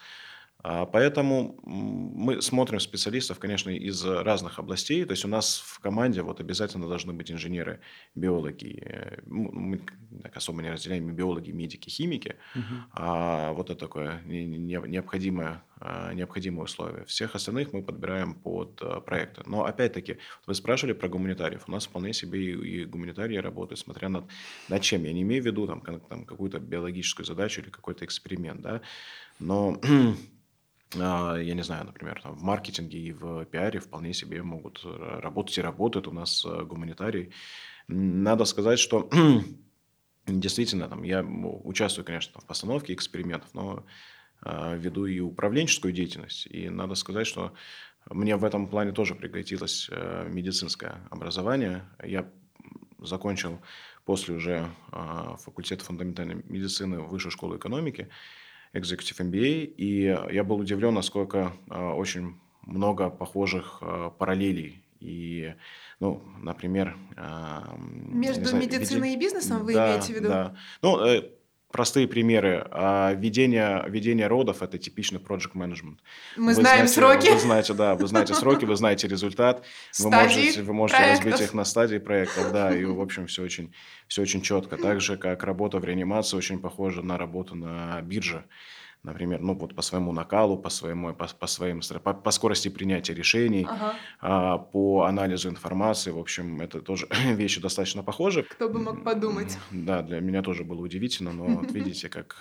C: А, поэтому мы смотрим специалистов, конечно, из разных областей. То есть у нас в команде вот обязательно должны быть инженеры, биологи. Э, мы так особо не разделяем биологи, медики, химики. Угу. А вот это такое необходимое, а, необходимое условие. Всех остальных мы подбираем под э, проекты. Но опять-таки, вы спрашивали про гуманитариев. У нас вполне себе и, и гуманитарии работают, смотря над, над чем. Я не имею в виду там, там какую-то биологическую задачу или какой-то эксперимент. Да? Но а, я не знаю, например, там, в маркетинге и в пиаре вполне себе могут работать и работают у нас э, гуманитарии. Надо сказать, что действительно, там, я участвую, конечно, в постановке экспериментов, но э, веду и управленческую деятельность. И надо сказать, что мне в этом плане тоже пригодилось э, медицинское образование. Я закончил после уже э, факультета фундаментальной медицины Высшую школу экономики. Executive MBA, и я был удивлен, насколько а, очень много похожих а, параллелей. И, ну, например...
D: А, Между знаю, медициной веди... и бизнесом вы
C: да,
D: имеете в виду?
C: Да. Ну, э, простые примеры. А ведение, ведение родов – это типичный project management.
D: Мы вы знаем знаете, сроки.
C: Вы знаете, да, вы знаете сроки, вы знаете результат. Вы можете, вы можете разбить их на стадии проектов, да, и, в общем, все очень, все очень четко. Так же, как работа в реанимации очень похожа на работу на бирже например, ну вот по своему накалу, по своему, по, по своим, по, по скорости принятия решений, ага. а, по анализу информации, в общем, это тоже вещи достаточно похожи.
D: Кто бы мог подумать?
C: Да, для меня тоже было удивительно, но вот видите, как.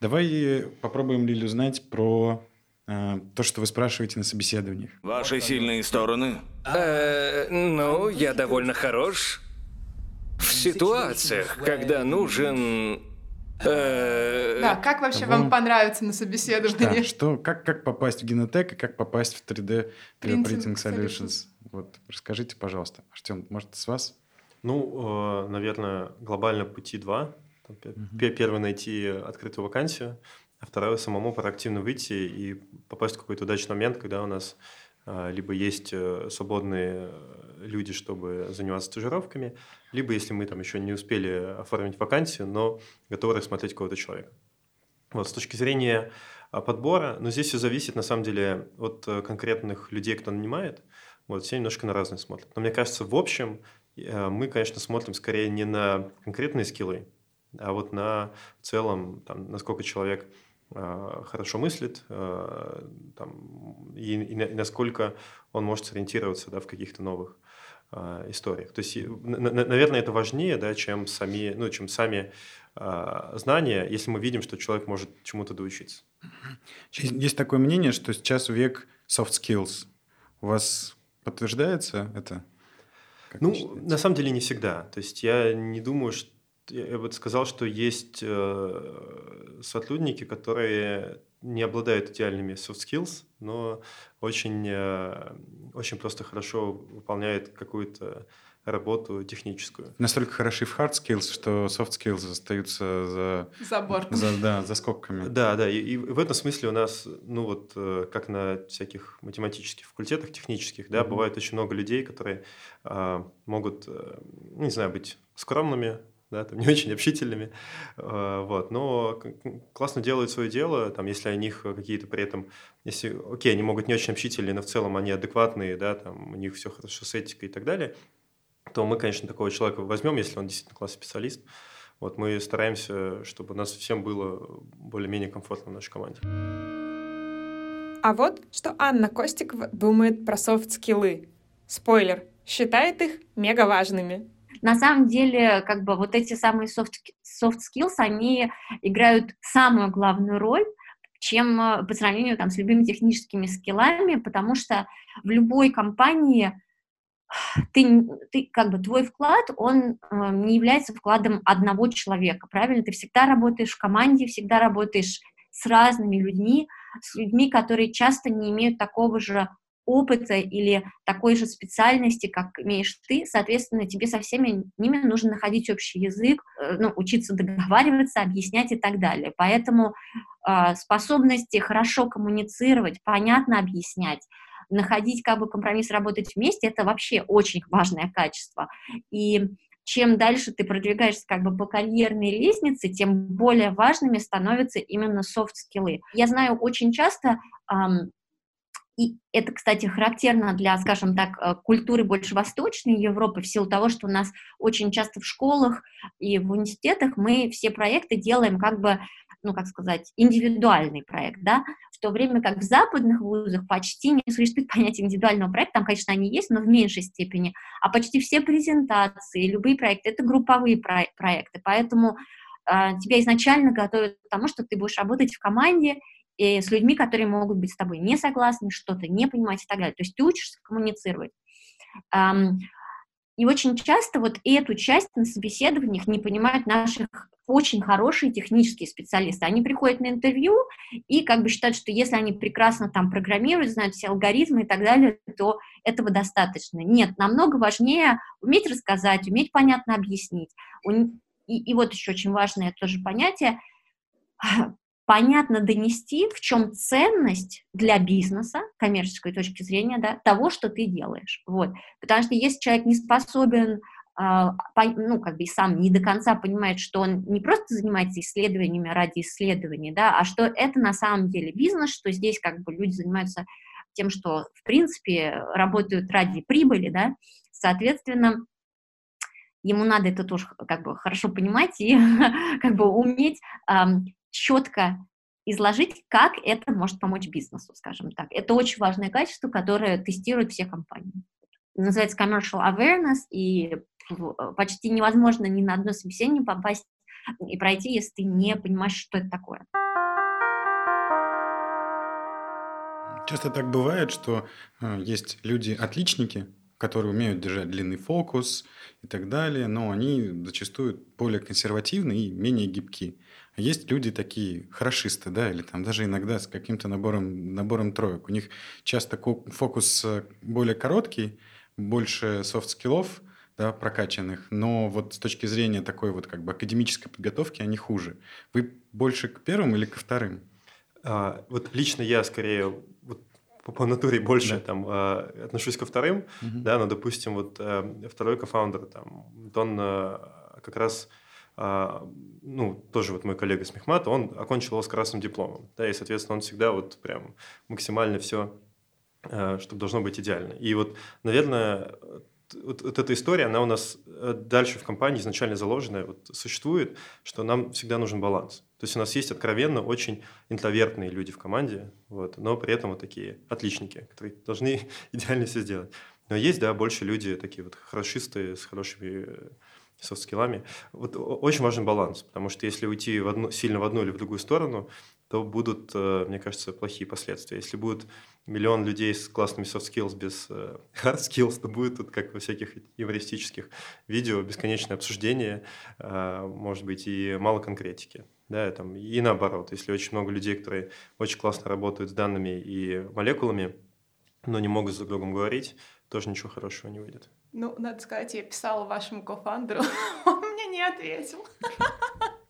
B: Давай попробуем Лилю узнать про э, то, что вы спрашиваете на собеседованиях.
G: Ваши сильные стороны? Э, ну, я довольно хорош в ситуациях, когда нужен
D: да, как вообще вам понравится на собеседовании?
B: Что, как, как попасть в Генотек и как попасть в 3D Printing Solutions? Вот, расскажите, пожалуйста. Артем, может, с вас?
A: Ну, э, наверное, глобально пути два. Первый найти открытую вакансию, а второе самому проактивно выйти и попасть в какой-то удачный момент, когда у нас э, либо есть свободные люди, чтобы заниматься стажировками, либо если мы там еще не успели оформить вакансию, но готовы рассмотреть какого-то человека. Вот, с точки зрения а, подбора, но здесь все зависит на самом деле от э, конкретных людей, кто нанимает. Вот, все немножко на разные смотрят. Но мне кажется, в общем, э, мы, конечно, смотрим скорее не на конкретные скиллы, а вот на целом, там, насколько человек э, хорошо мыслит, там, и, и, и насколько он может сориентироваться да, в каких-то новых э, историях. То есть, наверное, это важнее, да, чем сами, ну, чем сами э, знания, если мы видим, что человек может чему-то доучиться.
B: Есть такое мнение, что сейчас век soft skills. У вас подтверждается это?
A: Как ну, на самом деле не всегда. То есть я не думаю, что я бы сказал, что есть э, сотрудники, которые не обладают идеальными soft skills, но очень, э, очень просто хорошо выполняют какую-то работу техническую.
B: Настолько хороши в hard skills, что soft skills остаются за...
D: За бортом.
B: За, да, за скобками.
A: Да, да, и, и в этом смысле у нас, ну вот, э, как на всяких математических факультетах, технических, да, mm-hmm. бывает очень много людей, которые а, могут, не знаю, быть скромными, да, там, не очень общительными, а, вот, но классно делают свое дело, там, если у них какие-то при этом, если, окей, они могут не очень общительные, но в целом они адекватные, да, там, у них все хорошо с этикой и так далее, то мы, конечно, такого человека возьмем, если он действительно классный специалист, вот, мы стараемся, чтобы у нас всем было более-менее комфортно в нашей команде.
D: А вот что Анна Костикова думает про софт-скиллы. Спойлер, считает их мега важными.
F: На самом деле, как бы вот эти самые soft, soft skills, они играют самую главную роль, чем э, по сравнению там, с любыми техническими скиллами, потому что в любой компании ты, ты как бы твой вклад, он э, не является вкладом одного человека, правильно? Ты всегда работаешь в команде, всегда работаешь с разными людьми, с людьми, которые часто не имеют такого же опыта или такой же специальности, как имеешь ты, соответственно, тебе со всеми ними нужно находить общий язык, э, ну, учиться договариваться, объяснять и так далее. Поэтому э, способности хорошо коммуницировать, понятно объяснять, находить как бы компромисс, работать вместе, это вообще очень важное качество. И чем дальше ты продвигаешься как бы по карьерной лестнице, тем более важными становятся именно софт-скиллы. Я знаю очень часто эм, и это, кстати, характерно для, скажем так, э, культуры больше восточной Европы, в силу того, что у нас очень часто в школах и в университетах мы все проекты делаем как бы, ну, как сказать, индивидуальный проект, да, в то время как в западных вузах почти не существует понятия индивидуального проекта, там, конечно, они есть, но в меньшей степени, а почти все презентации, любые проекты — это групповые про- проекты, поэтому э, тебя изначально готовят к тому, что ты будешь работать в команде, и с людьми, которые могут быть с тобой не согласны, что-то не понимать и так далее. То есть ты учишься коммуницировать. И очень часто вот эту часть на собеседованиях не понимают наших очень хорошие технические специалисты. Они приходят на интервью и как бы считают, что если они прекрасно там программируют, знают все алгоритмы и так далее, то этого достаточно. Нет, намного важнее уметь рассказать, уметь понятно объяснить. И, и вот еще очень важное тоже понятие, понятно донести, в чем ценность для бизнеса, коммерческой точки зрения, да, того, что ты делаешь. Вот. Потому что если человек не способен а, ну, как бы сам не до конца понимает, что он не просто занимается исследованиями ради исследований, да, а что это на самом деле бизнес, что здесь как бы люди занимаются тем, что, в принципе, работают ради прибыли, да, соответственно, ему надо это тоже как бы хорошо понимать и как бы уметь четко изложить, как это может помочь бизнесу, скажем так. Это очень важное качество, которое тестируют все компании. Называется commercial awareness, и почти невозможно ни на одно собеседование попасть и пройти, если ты не понимаешь, что это такое.
B: Часто так бывает, что э, есть люди-отличники, которые умеют держать длинный фокус и так далее, но они зачастую более консервативны и менее гибкие. А есть люди такие хорошисты, да, или там даже иногда с каким-то набором, набором троек. У них часто фокус э, более короткий, больше soft skills -ов, да, прокачанных, но вот с точки зрения такой вот как бы академической подготовки они хуже. Вы больше к первым или ко вторым?
A: А, вот лично я скорее по, по натуре больше да. там э, отношусь ко вторым, угу. да, но допустим вот э, второй кофаундер там, он э, как раз а, ну, тоже вот мой коллега с Мехмата, он окончил его с красным дипломом, да, и, соответственно, он всегда вот прям максимально все, а, чтобы должно быть идеально. И вот, наверное, вот, вот эта история, она у нас э, дальше в компании изначально заложенная, вот существует, что нам всегда нужен баланс. То есть у нас есть откровенно очень интровертные люди в команде, вот, но при этом вот такие отличники, которые должны идеально все сделать. Но есть, да, больше люди такие вот хорошисты с хорошими софт-скиллами. Вот очень важен баланс, потому что если уйти в одну, сильно в одну или в другую сторону, то будут, э, мне кажется, плохие последствия. Если будет миллион людей с классными soft skills без э, hard skills, то будет тут, как во всяких юмористических видео, бесконечное обсуждение, э, может быть, и мало конкретики. Да, там, и наоборот, если очень много людей, которые очень классно работают с данными и молекулами, но не могут друг другом говорить, тоже ничего хорошего не выйдет.
D: Ну, надо сказать, я писала вашему кофандеру, он мне не ответил.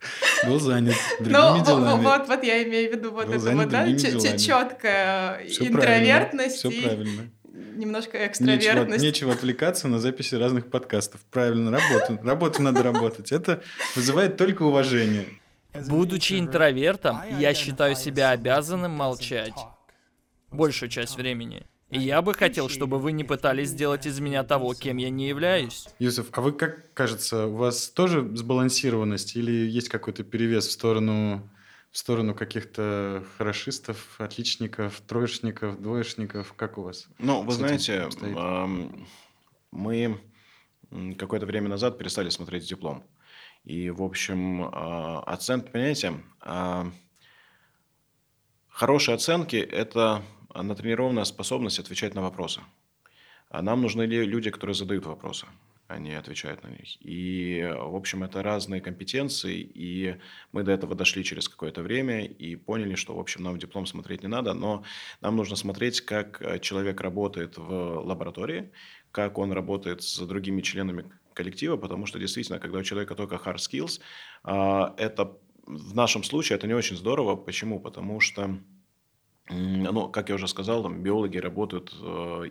B: Был занят другими ну, делами.
D: Вот, вот я имею в виду вот Был это вот, да, четкая интровертность
B: все правильно.
D: немножко экстравертность.
B: Нечего, нечего отвлекаться на записи разных подкастов. Правильно, работу. Работу надо работать. Это вызывает только уважение.
H: Будучи интровертом, я считаю себя обязанным молчать большую часть времени. И я бы хотел, чтобы вы не пытались сделать из меня того, кем я не являюсь.
B: Юсuf, а вы как кажется, у вас тоже сбалансированность или есть какой-то перевес в сторону в сторону каких-то хорошистов, отличников, троечников, двоечников? Как у вас?
C: Ну, вы знаете, мы какое-то время назад перестали смотреть диплом. И, в общем, а, оценки, понимаете, а, хорошие оценки – это натренированная способность отвечать на вопросы. А нам нужны люди, которые задают вопросы они отвечают на них. И, в общем, это разные компетенции, и мы до этого дошли через какое-то время и поняли, что, в общем, нам диплом смотреть не надо, но нам нужно смотреть, как человек работает в лаборатории, как он работает с другими членами коллектива, потому что действительно, когда у человека только hard skills, а, это в нашем случае это не очень здорово. Почему? Потому что ну, как я уже сказал, там, биологи работают э,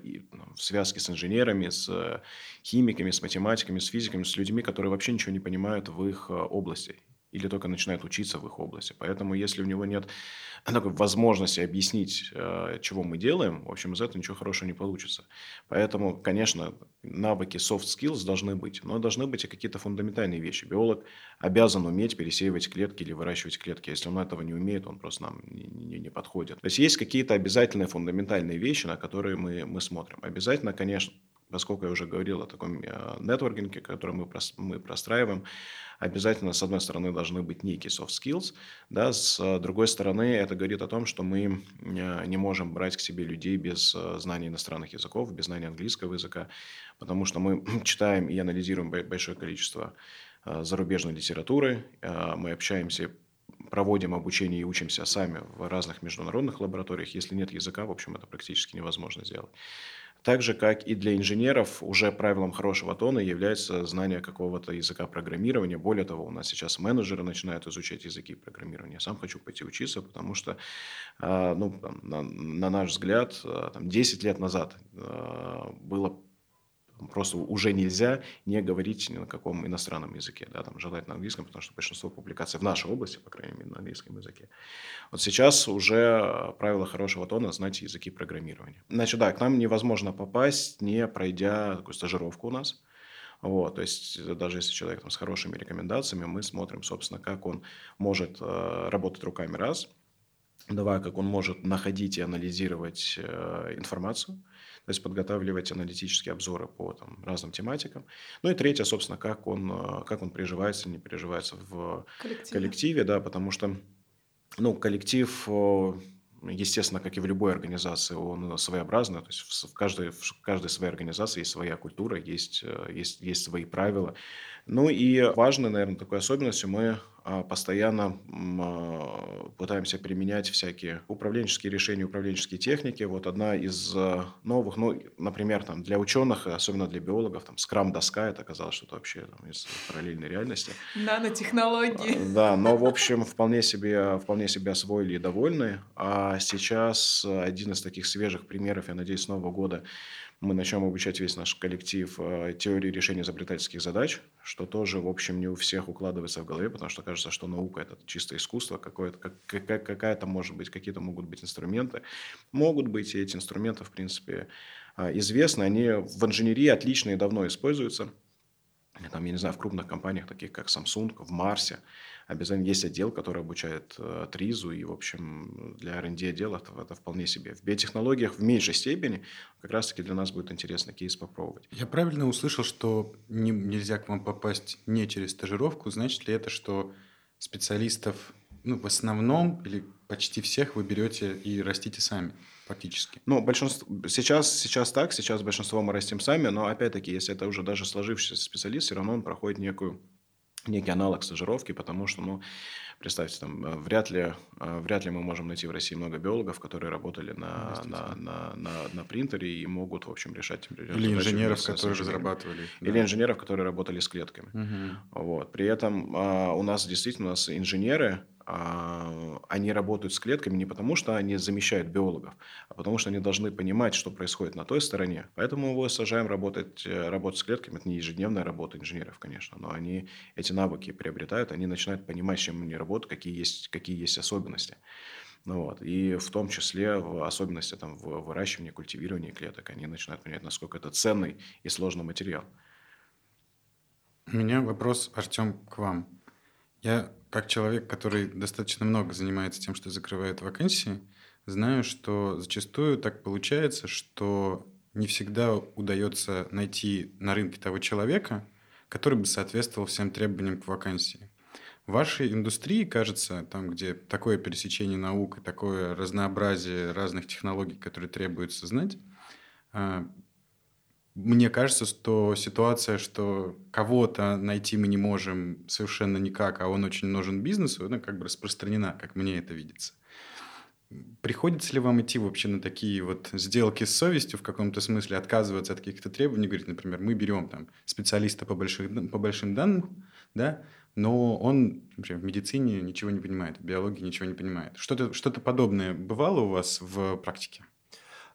C: в связке с инженерами, с э, химиками, с математиками, с физиками, с людьми, которые вообще ничего не понимают в их э, области или только начинают учиться в их области. Поэтому, если у него нет такой возможности объяснить, э, чего мы делаем, в общем, из этого ничего хорошего не получится. Поэтому, конечно, навыки soft skills должны быть, но должны быть и какие-то фундаментальные вещи. Биолог обязан уметь пересеивать клетки или выращивать клетки. Если он этого не умеет, он просто нам не, не, не подходит. То есть есть какие-то обязательные фундаментальные вещи, на которые мы, мы смотрим. Обязательно, конечно, поскольку я уже говорил о таком э, нетворкинге, который мы, мы простраиваем, обязательно, с одной стороны, должны быть некие soft skills, да, с другой стороны, это говорит о том, что мы э, не можем брать к себе людей без э, знания иностранных языков, без знания английского языка, потому что мы читаем и анализируем большое количество зарубежной литературы, мы общаемся проводим обучение и учимся сами в разных международных лабораториях. Если нет языка, в общем, это практически невозможно сделать. Так же, как и для инженеров, уже правилом хорошего тона является знание какого-то языка программирования. Более того, у нас сейчас менеджеры начинают изучать языки программирования. Я сам хочу пойти учиться, потому что, а, ну, на, на наш взгляд, а, там, 10 лет назад а, было Просто уже нельзя не говорить ни на каком иностранном языке, да, там, желательно на английском, потому что большинство публикаций в нашей области, по крайней мере, на английском языке. Вот сейчас уже правило хорошего тона знать языки программирования. Значит, да, к нам невозможно попасть, не пройдя такую стажировку у нас. Вот, то есть даже если человек там, с хорошими рекомендациями, мы смотрим, собственно, как он может э, работать руками раз, два, как он может находить и анализировать э, информацию, то есть подготавливать аналитические обзоры по там, разным тематикам. Ну и третье, собственно, как он, э, как он приживается, не приживается в коллективе, коллективе да, потому что ну, коллектив естественно, как и в любой организации, он своеобразный. То есть в каждой, в каждой своей организации есть своя культура, есть, э, есть, есть свои правила. Ну и важной, наверное, такой особенностью мы постоянно а, пытаемся применять всякие управленческие решения, управленческие техники. Вот одна из а, новых, ну, например, там, для ученых, особенно для биологов, там, скрам-доска, это оказалось что-то вообще там, из параллельной реальности.
D: Нанотехнологии.
C: Да, но, в общем, вполне себе, вполне себе освоили и довольны. А сейчас один из таких свежих примеров, я надеюсь, с Нового года мы начнем обучать весь наш коллектив э, теории решения изобретательских задач, что тоже, в общем, не у всех укладывается в голове, потому что кажется, что наука – это чисто искусство, какое-то, как, какая-то может быть, какие-то могут быть инструменты. Могут быть, и эти инструменты, в принципе, э, известны. Они в инженерии отлично и давно используются. Там, я не знаю, в крупных компаниях, таких как Samsung, в Марсе – обязательно есть отдел, который обучает э, Тризу, и, в общем, для R&D отдела это, это вполне себе. В биотехнологиях в меньшей степени как раз-таки для нас будет интересно кейс попробовать.
B: Я правильно услышал, что не, нельзя к вам попасть не через стажировку. Значит ли это, что специалистов ну, в основном или почти всех вы берете и растите сами? фактически.
C: Ну, большинство, сейчас, сейчас так, сейчас большинство мы растим сами, но опять-таки, если это уже даже сложившийся специалист, все равно он проходит некую некий аналог стажировки, потому что, ну, представьте, там, э, вряд ли, э, вряд ли мы можем найти в России много биологов, которые работали на, на, на, на, на принтере и могут, в общем, решать
B: Или инженеров, которые разрабатывали.
C: Или да. инженеров, которые работали с клетками. Угу. Вот. При этом а, у нас действительно у нас инженеры, они работают с клетками не потому, что они замещают биологов, а потому что они должны понимать, что происходит на той стороне. Поэтому мы сажаем работать, э, работать с клетками. Это не ежедневная работа инженеров, конечно, но они эти навыки приобретают, они начинают понимать, с чем они работают, какие есть, какие есть особенности. Ну, вот. И в том числе в особенности там, в выращивании, культивировании клеток. Они начинают понимать, насколько это ценный и сложный материал.
B: У меня вопрос, Артем, к вам. Я как человек, который достаточно много занимается тем, что закрывает вакансии, знаю, что зачастую так получается, что не всегда удается найти на рынке того человека, который бы соответствовал всем требованиям к вакансии. В вашей индустрии, кажется, там, где такое пересечение наук и такое разнообразие разных технологий, которые требуется знать, а, мне кажется, что ситуация, что кого-то найти мы не можем совершенно никак, а он очень нужен бизнесу, она как бы распространена, как мне это видится. Приходится ли вам идти вообще на такие вот сделки с совестью в каком-то смысле, отказываться от каких-то требований, говорить, например, мы берем там специалиста по, больших, по большим данным, да, но он, например, в медицине ничего не понимает, в биологии ничего не понимает. Что-то что подобное бывало у вас в практике?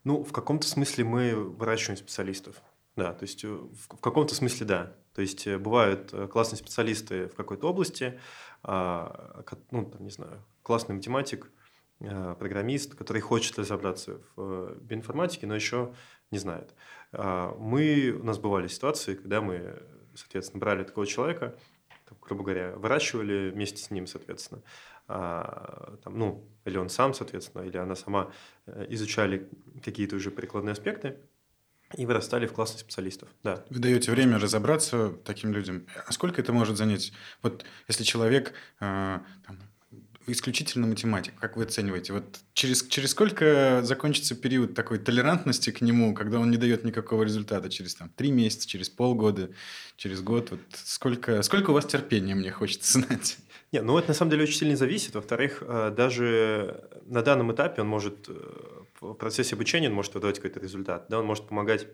A: Ну, в каком-то смысле мы выращиваем специалистов. Да, то есть э, в, каком-то смысле да. То есть э, бывают э, классные специалисты в какой-то области, а, ну, там, не знаю, классный математик, программист, который хочет разобраться в биоинформатике, но еще не знает. А, мы, у нас бывали ситуации, когда мы, соответственно, брали такого человека, грубо говоря, выращивали вместе с ним, соответственно, а, там, ну, или он сам, соответственно, или она сама изучали какие-то уже прикладные аспекты и вырастали в классных специалистов, да.
B: Вы даете время разобраться таким людям. А сколько это может занять? Вот если человек э, там, исключительно математик. Как вы оцениваете? Вот через, через сколько закончится период такой толерантности к нему, когда он не дает никакого результата? Через там, три месяца, через полгода, через год? Вот сколько, сколько у вас терпения, мне хочется знать?
A: Нет, ну это на самом деле очень сильно зависит. Во-вторых, э, даже на данном этапе он может э, в процессе обучения он может выдавать какой-то результат. Да, он может помогать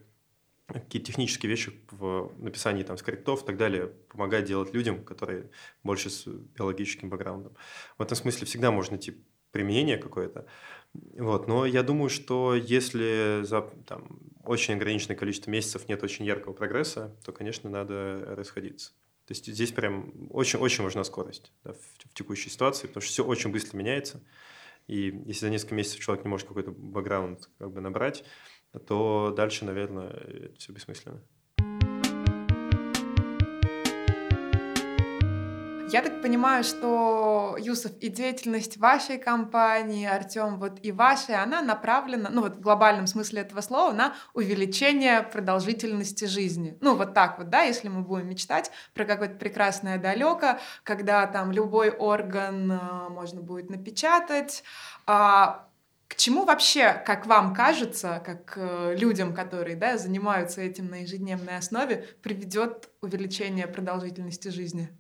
A: какие-то технические вещи в написании там, скриптов и так далее помогать делать людям, которые больше с биологическим бэкграундом. В этом смысле всегда можно найти применение какое-то. Вот. Но я думаю, что если за там, очень ограниченное количество месяцев нет очень яркого прогресса, то, конечно, надо расходиться. То есть здесь прям очень-очень важна скорость да, в, в текущей ситуации, потому что все очень быстро меняется. И если за несколько месяцев человек не может какой-то бэкграунд как бы набрать, то дальше, наверное, это все бессмысленно.
D: Я так понимаю, что, Юсов, и деятельность вашей компании, Артем, вот и вашей, она направлена, ну вот в глобальном смысле этого слова, на увеличение продолжительности жизни. Ну вот так вот, да, если мы будем мечтать про какое-то прекрасное далеко, когда там любой орган э, можно будет напечатать, а к чему вообще, как вам кажется, как э, людям, которые да, занимаются этим на ежедневной основе, приведет увеличение продолжительности жизни?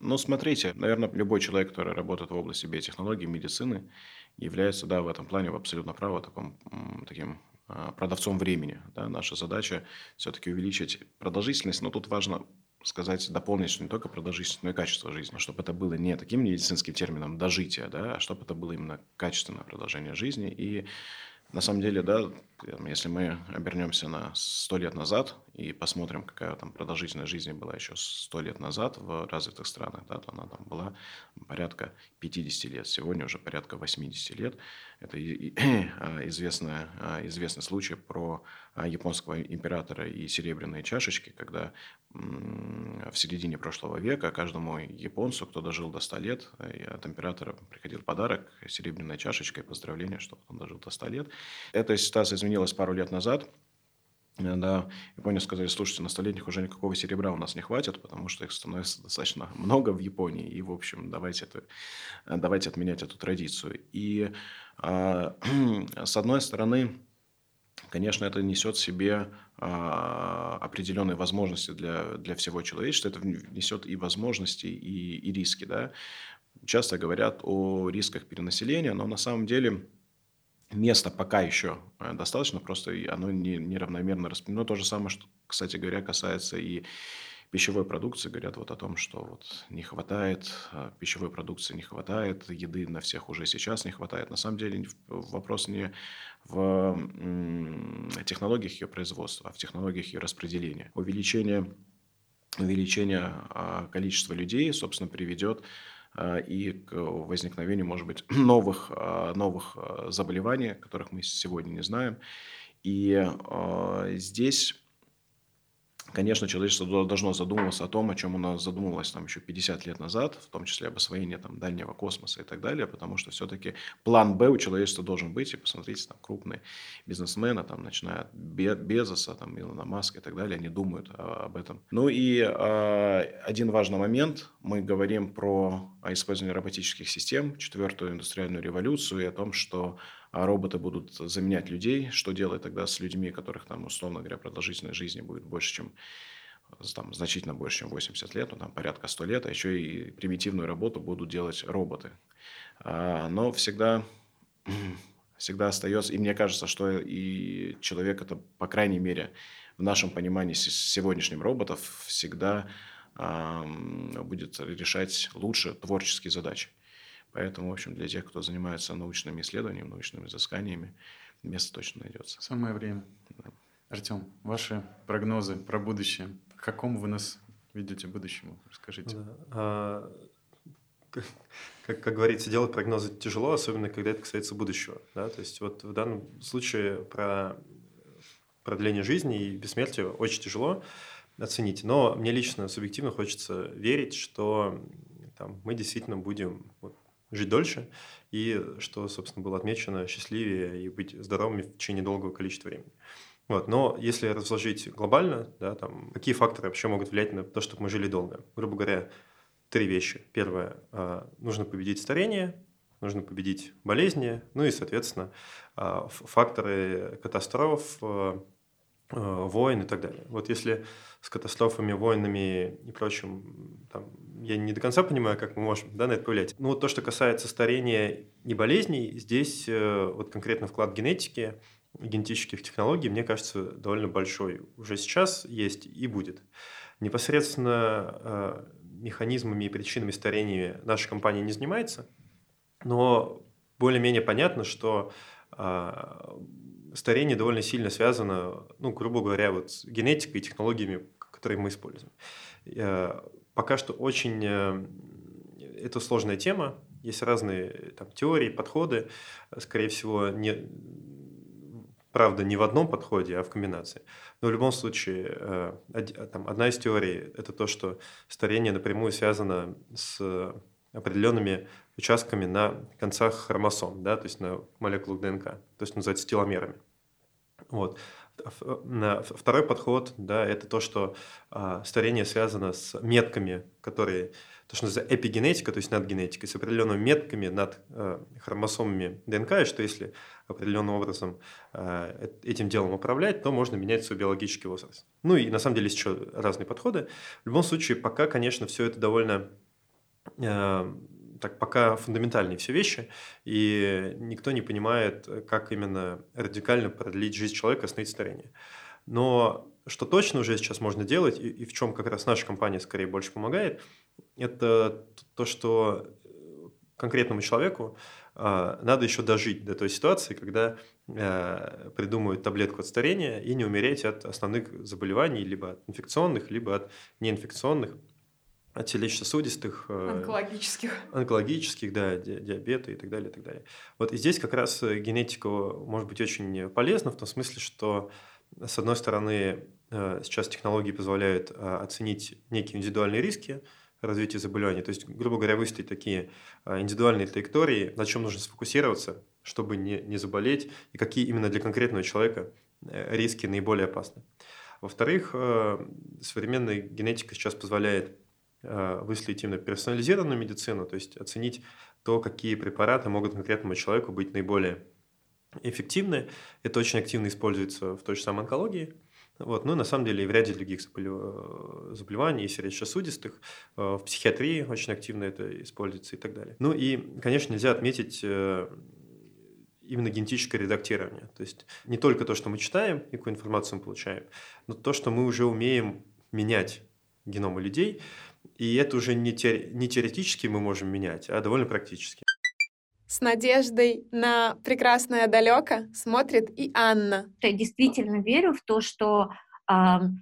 C: Ну, смотрите, наверное, любой человек, который работает в области биотехнологий, медицины, является, да, в этом плане абсолютно право таком, таким а, продавцом времени. Да? Наша задача все-таки увеличить продолжительность, но тут важно сказать, дополнить, что не только продолжительность, но и качество жизни, чтобы это было не таким медицинским термином дожитие, да, а чтобы это было именно качественное продолжение жизни. И на самом деле, да, если мы обернемся на сто лет назад и посмотрим, какая там продолжительность жизни была еще сто лет назад в развитых странах, да, то она там была порядка 50 лет. Сегодня уже порядка 80 лет. Это а, известный, а, известный случай про а, японского императора и серебряные чашечки, когда в середине прошлого века каждому японцу, кто дожил до 100 лет, от императора приходил подарок, серебряная чашечка и поздравление, что он дожил до 100 лет. Эта ситуация изменилась пару лет назад. Да, Япония сказали, слушайте, на столетних уже никакого серебра у нас не хватит, потому что их становится достаточно много в Японии, и, в общем, давайте, это, давайте отменять эту традицию. И, а, с одной стороны, конечно, это несет в себе а, определенные возможности для, для всего человечества, это несет и возможности, и, и риски. Да? Часто говорят о рисках перенаселения, но на самом деле места пока еще э, достаточно, просто оно не, неравномерно распределено. То же самое, что, кстати говоря, касается и пищевой продукции. Говорят вот о том, что вот не хватает, э, пищевой продукции не хватает, еды на всех уже сейчас не хватает. На самом деле вопрос не в технологиях ее производства, а в технологиях ее распределения. Увеличение, увеличение а, количества людей, собственно, приведет и к возникновению, может быть, новых, а, новых а, заболеваний, которых мы сегодня не знаем. И здесь, Конечно, человечество должно задумываться о том, о чем оно задумывалось там еще 50 лет назад, в том числе об освоении там, дальнего космоса и так далее, потому что все-таки план Б у человечества должен быть, и посмотрите, там крупные бизнесмены, там, начиная от Безоса, там, Илона Маска и так далее, они думают об этом. Ну и э, один важный момент, мы говорим про использование роботических систем, четвертую индустриальную революцию и о том, что роботы будут заменять людей. Что делать тогда с людьми, которых там, условно говоря, продолжительность жизни будет больше, чем там, значительно больше, чем 80 лет, ну, там порядка 100 лет, а еще и примитивную работу будут делать роботы. А, но всегда, всегда остается, и мне кажется, что и человек это, по крайней мере, в нашем понимании с сегодняшним роботов всегда а, будет решать лучше творческие задачи. Поэтому, в общем, для тех, кто занимается научными исследованиями, научными изысканиями, место точно найдется.
B: Самое время. Да. Артем, ваши прогнозы про будущее. К какому вы нас видите будущему? Расскажите. Да. А,
A: как, как говорится, делать прогнозы тяжело, особенно когда это касается будущего. Да? То есть вот в данном случае про продление жизни и бессмертие очень тяжело оценить. Но мне лично субъективно хочется верить, что там, мы действительно будем вот, жить дольше, и что, собственно, было отмечено, счастливее и быть здоровыми в течение долгого количества времени. Вот. Но если разложить глобально, да, там, какие факторы вообще могут влиять на то, чтобы мы жили долго? Грубо говоря, три вещи. Первое, а, нужно победить старение, нужно победить болезни, ну и, соответственно, а, факторы катастроф, а, войн и так далее. Вот если с катастрофами, войнами и прочим там, я не до конца понимаю, как мы можем да, на это повлиять. Ну, вот то, что касается старения и болезней, здесь э, вот конкретно вклад генетики, генетических технологий, мне кажется, довольно большой. Уже сейчас есть и будет. Непосредственно э, механизмами и причинами старения наша компания не занимается, но более-менее понятно, что э, старение довольно сильно связано, ну, грубо говоря, вот с генетикой и технологиями, которые мы используем. Пока что очень э, это сложная тема, есть разные там, теории, подходы, скорее всего, не, правда, не в одном подходе, а в комбинации. Но в любом случае, э, там, одна из теорий – это то, что старение напрямую связано с определенными участками на концах хромосом, да, то есть на молекулах ДНК, то есть называется теломерами. Вот. Второй подход, да, это то, что а, старение связано с метками, которые, то, что называется эпигенетика, то есть над генетикой, с определенными метками над а, хромосомами ДНК, и что если определенным образом а, этим делом управлять, то можно менять свой биологический возраст. Ну и на самом деле есть еще разные подходы. В любом случае, пока, конечно, все это довольно так пока фундаментальные все вещи, и никто не понимает, как именно радикально продлить жизнь человека, остановить старение. Но что точно уже сейчас можно делать, и, и в чем как раз наша компания скорее больше помогает, это то, что конкретному человеку э, надо еще дожить до той ситуации, когда э, придумают таблетку от старения и не умереть от основных заболеваний, либо от инфекционных, либо от неинфекционных сердечно-сосудистых...
D: Э, онкологических.
A: Онкологических, да, диабета и так далее, и так далее. Вот и здесь как раз э, генетика может быть очень полезна в том смысле, что, с одной стороны, э, сейчас технологии позволяют оценить некие индивидуальные риски развития заболевания, то есть, грубо говоря, выставить такие индивидуальные траектории, на чем нужно сфокусироваться, чтобы не, не заболеть, и какие именно для конкретного человека риски наиболее опасны. Во-вторых, современная генетика сейчас позволяет Э, выследить именно персонализированную медицину, то есть оценить то, какие препараты могут конкретному человеку быть наиболее эффективны. Это очень активно используется в той же самой онкологии. Вот. Ну, на самом деле, и в ряде других э, заболеваний, и сердечно-сосудистых, э, в психиатрии очень активно это используется и так далее. Ну и, конечно, нельзя отметить именно генетическое редактирование. То есть не только то, что мы читаем, и какую информацию мы получаем, но то, что мы уже умеем менять геномы людей. И это уже не, те, не теоретически мы можем менять, а довольно практически.
D: С надеждой на прекрасное далеко смотрит и Анна.
F: Я действительно верю в то, что э,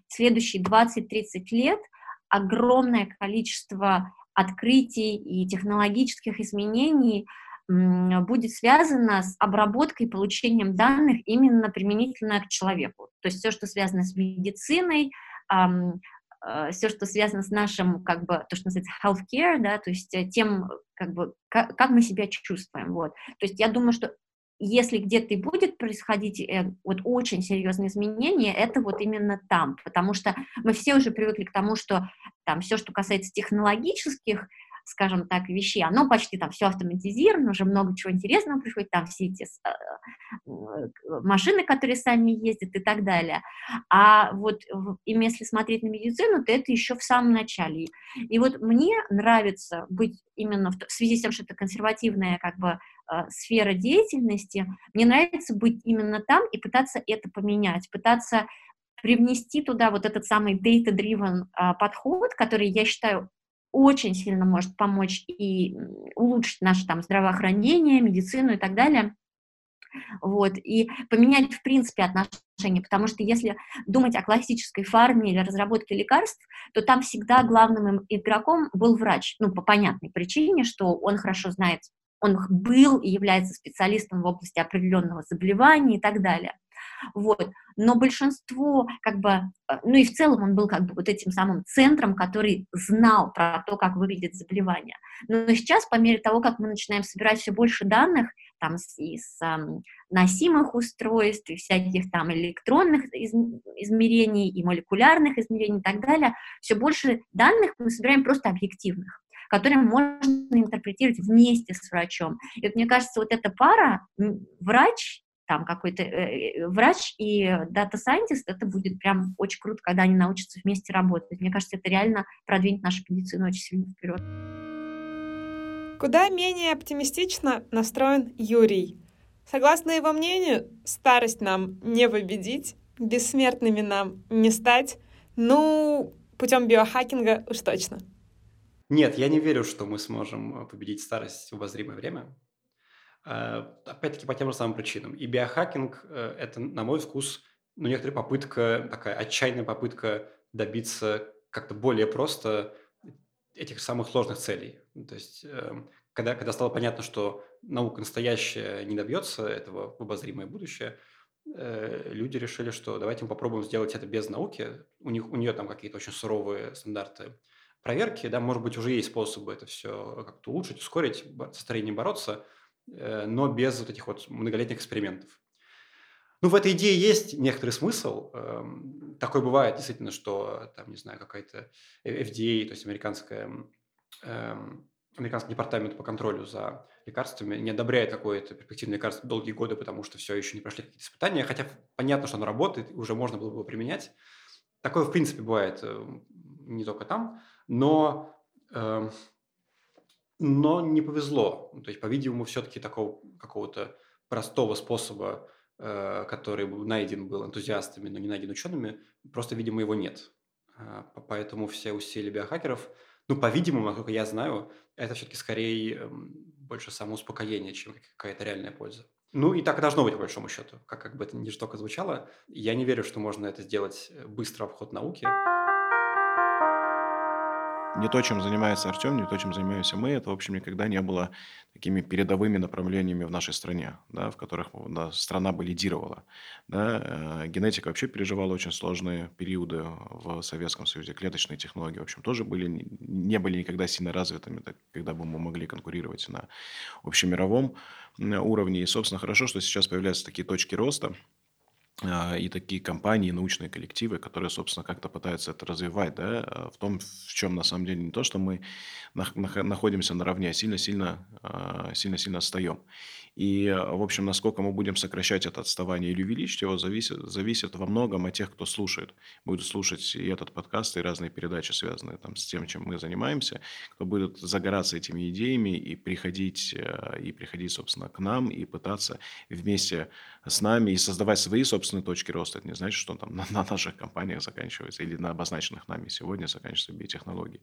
F: следующие 20-30 лет огромное количество открытий и технологических изменений будет связано с обработкой и получением данных именно применительно к человеку. То есть все, что связано с медициной, все, что связано с нашим, как бы, то, что называется healthcare, да, то есть тем, как бы, как, как мы себя чувствуем, вот. То есть я думаю, что если где-то и будет происходить э, вот очень серьезные изменения, это вот именно там, потому что мы все уже привыкли к тому, что там все, что касается технологических скажем так, вещей, оно почти там все автоматизировано, уже много чего интересного приходит, там все эти э, машины, которые сами ездят и так далее. А вот если смотреть на медицину, то это еще в самом начале. И вот мне нравится быть именно в, в связи с тем, что это консервативная как бы э, сфера деятельности, мне нравится быть именно там и пытаться это поменять, пытаться привнести туда вот этот самый data-driven а, подход, который, я считаю, очень сильно может помочь и улучшить наше там здравоохранение, медицину и так далее. Вот, и поменять, в принципе, отношения, потому что если думать о классической фарме или разработке лекарств, то там всегда главным игроком был врач, ну, по понятной причине, что он хорошо знает, он был и является специалистом в области определенного заболевания и так далее. Вот. Но большинство, как бы, э, ну и в целом он был как бы вот этим самым центром, который знал про то, как выглядит заболевание. Но сейчас, по мере того, как мы начинаем собирать все больше данных, там, из um, носимых устройств, и всяких там электронных из, измерений, и молекулярных измерений и так далее, все больше данных мы собираем просто объективных которые можно интерпретировать вместе с врачом. И вот мне кажется, вот эта пара, врач там какой-то э, э, врач и data scientist, это будет прям очень круто, когда они научатся вместе работать. Мне кажется, это реально продвинет нашу медицину очень сильно вперед.
D: Куда менее оптимистично настроен Юрий. Согласно его мнению, старость нам не победить, бессмертными нам не стать, ну, путем биохакинга уж точно.
E: Нет, я не верю, что мы сможем победить старость в обозримое время. Э, опять-таки по тем же самым причинам. И биохакинг э, – это, на мой вкус, ну, некоторая попытка, такая отчаянная попытка добиться как-то более просто этих самых сложных целей. То есть, эм, когда, когда стало понятно, что наука настоящая не добьется этого в обозримое будущее, э, люди решили, что давайте мы попробуем сделать это без науки. У, них, у нее там какие-то очень суровые стандарты проверки, да, может быть, уже есть способы это все как-то улучшить, ускорить, со старением бороться – но без вот этих вот многолетних экспериментов. Ну, в этой идее есть некоторый смысл. Эм, такое бывает действительно, что там, не знаю, какая-то FDA, то есть американская, эм, американский департамент по контролю за лекарствами не одобряет какое-то перспективное лекарство долгие годы, потому что все еще не прошли какие-то испытания, хотя понятно, что оно работает, уже можно было бы применять. Такое, в принципе, бывает э, не только там, но эм, но не повезло. То есть, по-видимому, все-таки такого какого-то простого способа, э, который найден был энтузиастами, но не найден учеными, просто, видимо, его нет. Э, поэтому все усилия биохакеров, ну, по-видимому, насколько я знаю, это все-таки скорее э, больше самоуспокоение, чем какая-то реальная польза. Ну и так должно быть, по большому счету, как, как бы это ни жестоко звучало. Я не верю, что можно это сделать э, быстро в ход науки
C: не то, чем занимается Артем, не то, чем занимаемся мы, это, в общем, никогда не было такими передовыми направлениями в нашей стране, да, в которых да, страна бы лидировала. Да. Э, генетика вообще переживала очень сложные периоды в Советском Союзе. Клеточные технологии, в общем, тоже были, не были никогда сильно развитыми, так, когда бы мы могли конкурировать на общемировом уровне. И, собственно, хорошо, что сейчас появляются такие точки роста, и такие компании, научные коллективы, которые, собственно, как-то пытаются это развивать, да, а, в том, в чем на самом деле не то, что мы находимся наравне, а сильно-сильно, а, сильно-сильно отстаем. И, в общем, насколько мы будем сокращать это отставание или увеличить его, зависит, зависит во многом от тех, кто слушает. Будет слушать и этот подкаст, и разные передачи, связанные там, с тем, чем мы занимаемся, кто будет загораться этими идеями и приходить, и приходить, собственно, к нам, и пытаться вместе с нами и создавать свои собственные точки роста. Это не значит, что там на, на наших компаниях заканчивается или на обозначенных нами сегодня заканчиваются биотехнологии.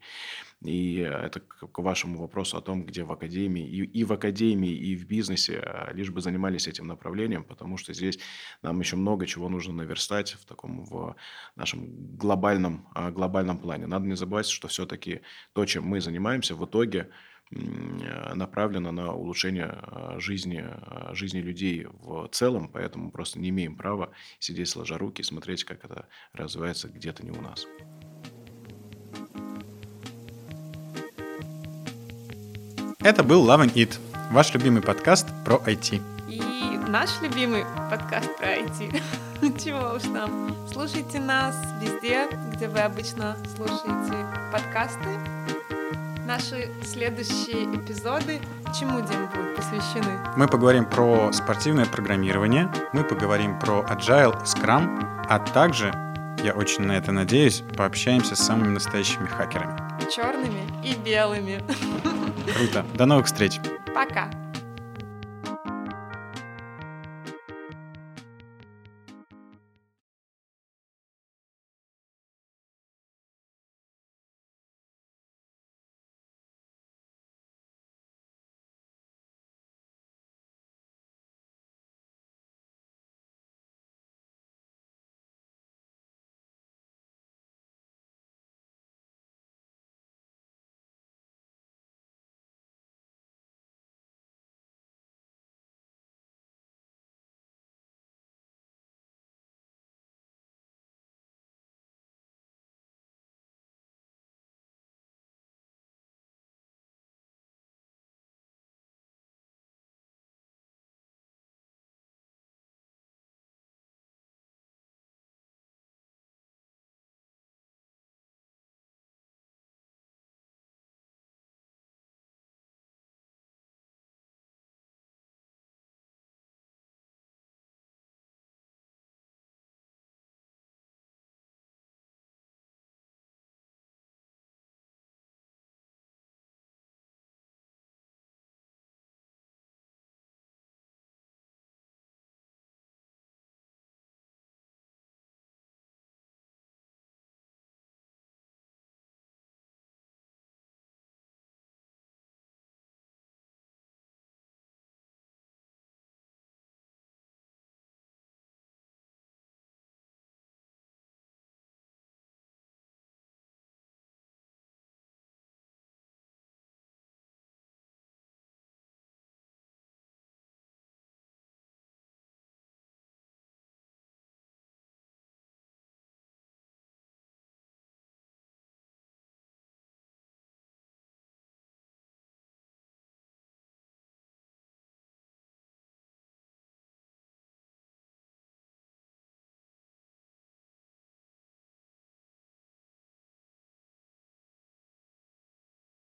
C: И это к вашему вопросу о том, где в академии, и, и в академии, и в бизнесе, а, лишь бы занимались этим направлением, потому что здесь нам еще много чего нужно наверстать в таком в нашем глобальном, а, глобальном плане. Надо не забывать, что все-таки то, чем мы занимаемся, в итоге направлено на улучшение жизни, жизни людей в целом, поэтому просто не имеем права сидеть сложа руки и смотреть, как это развивается где-то не у нас.
B: Это был Love and Eat, ваш любимый подкаст про IT.
D: И наш любимый подкаст про IT. Чего уж там. Слушайте нас везде, где вы обычно слушаете подкасты. Наши следующие эпизоды чему, Дим, будут посвящены?
B: Мы поговорим про спортивное программирование, мы поговорим про Agile, Scrum, а также, я очень на это надеюсь, пообщаемся с самыми настоящими хакерами.
D: Черными и белыми.
B: Круто. До новых встреч.
D: Пока.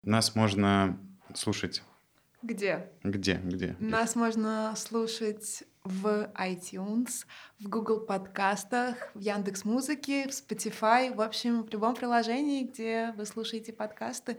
B: Нас можно слушать.
D: Где?
B: Где? Где?
D: Нас можно слушать в iTunes, в Google подкастах, в Яндекс Музыке, в Spotify, в общем, в любом приложении, где вы слушаете подкасты.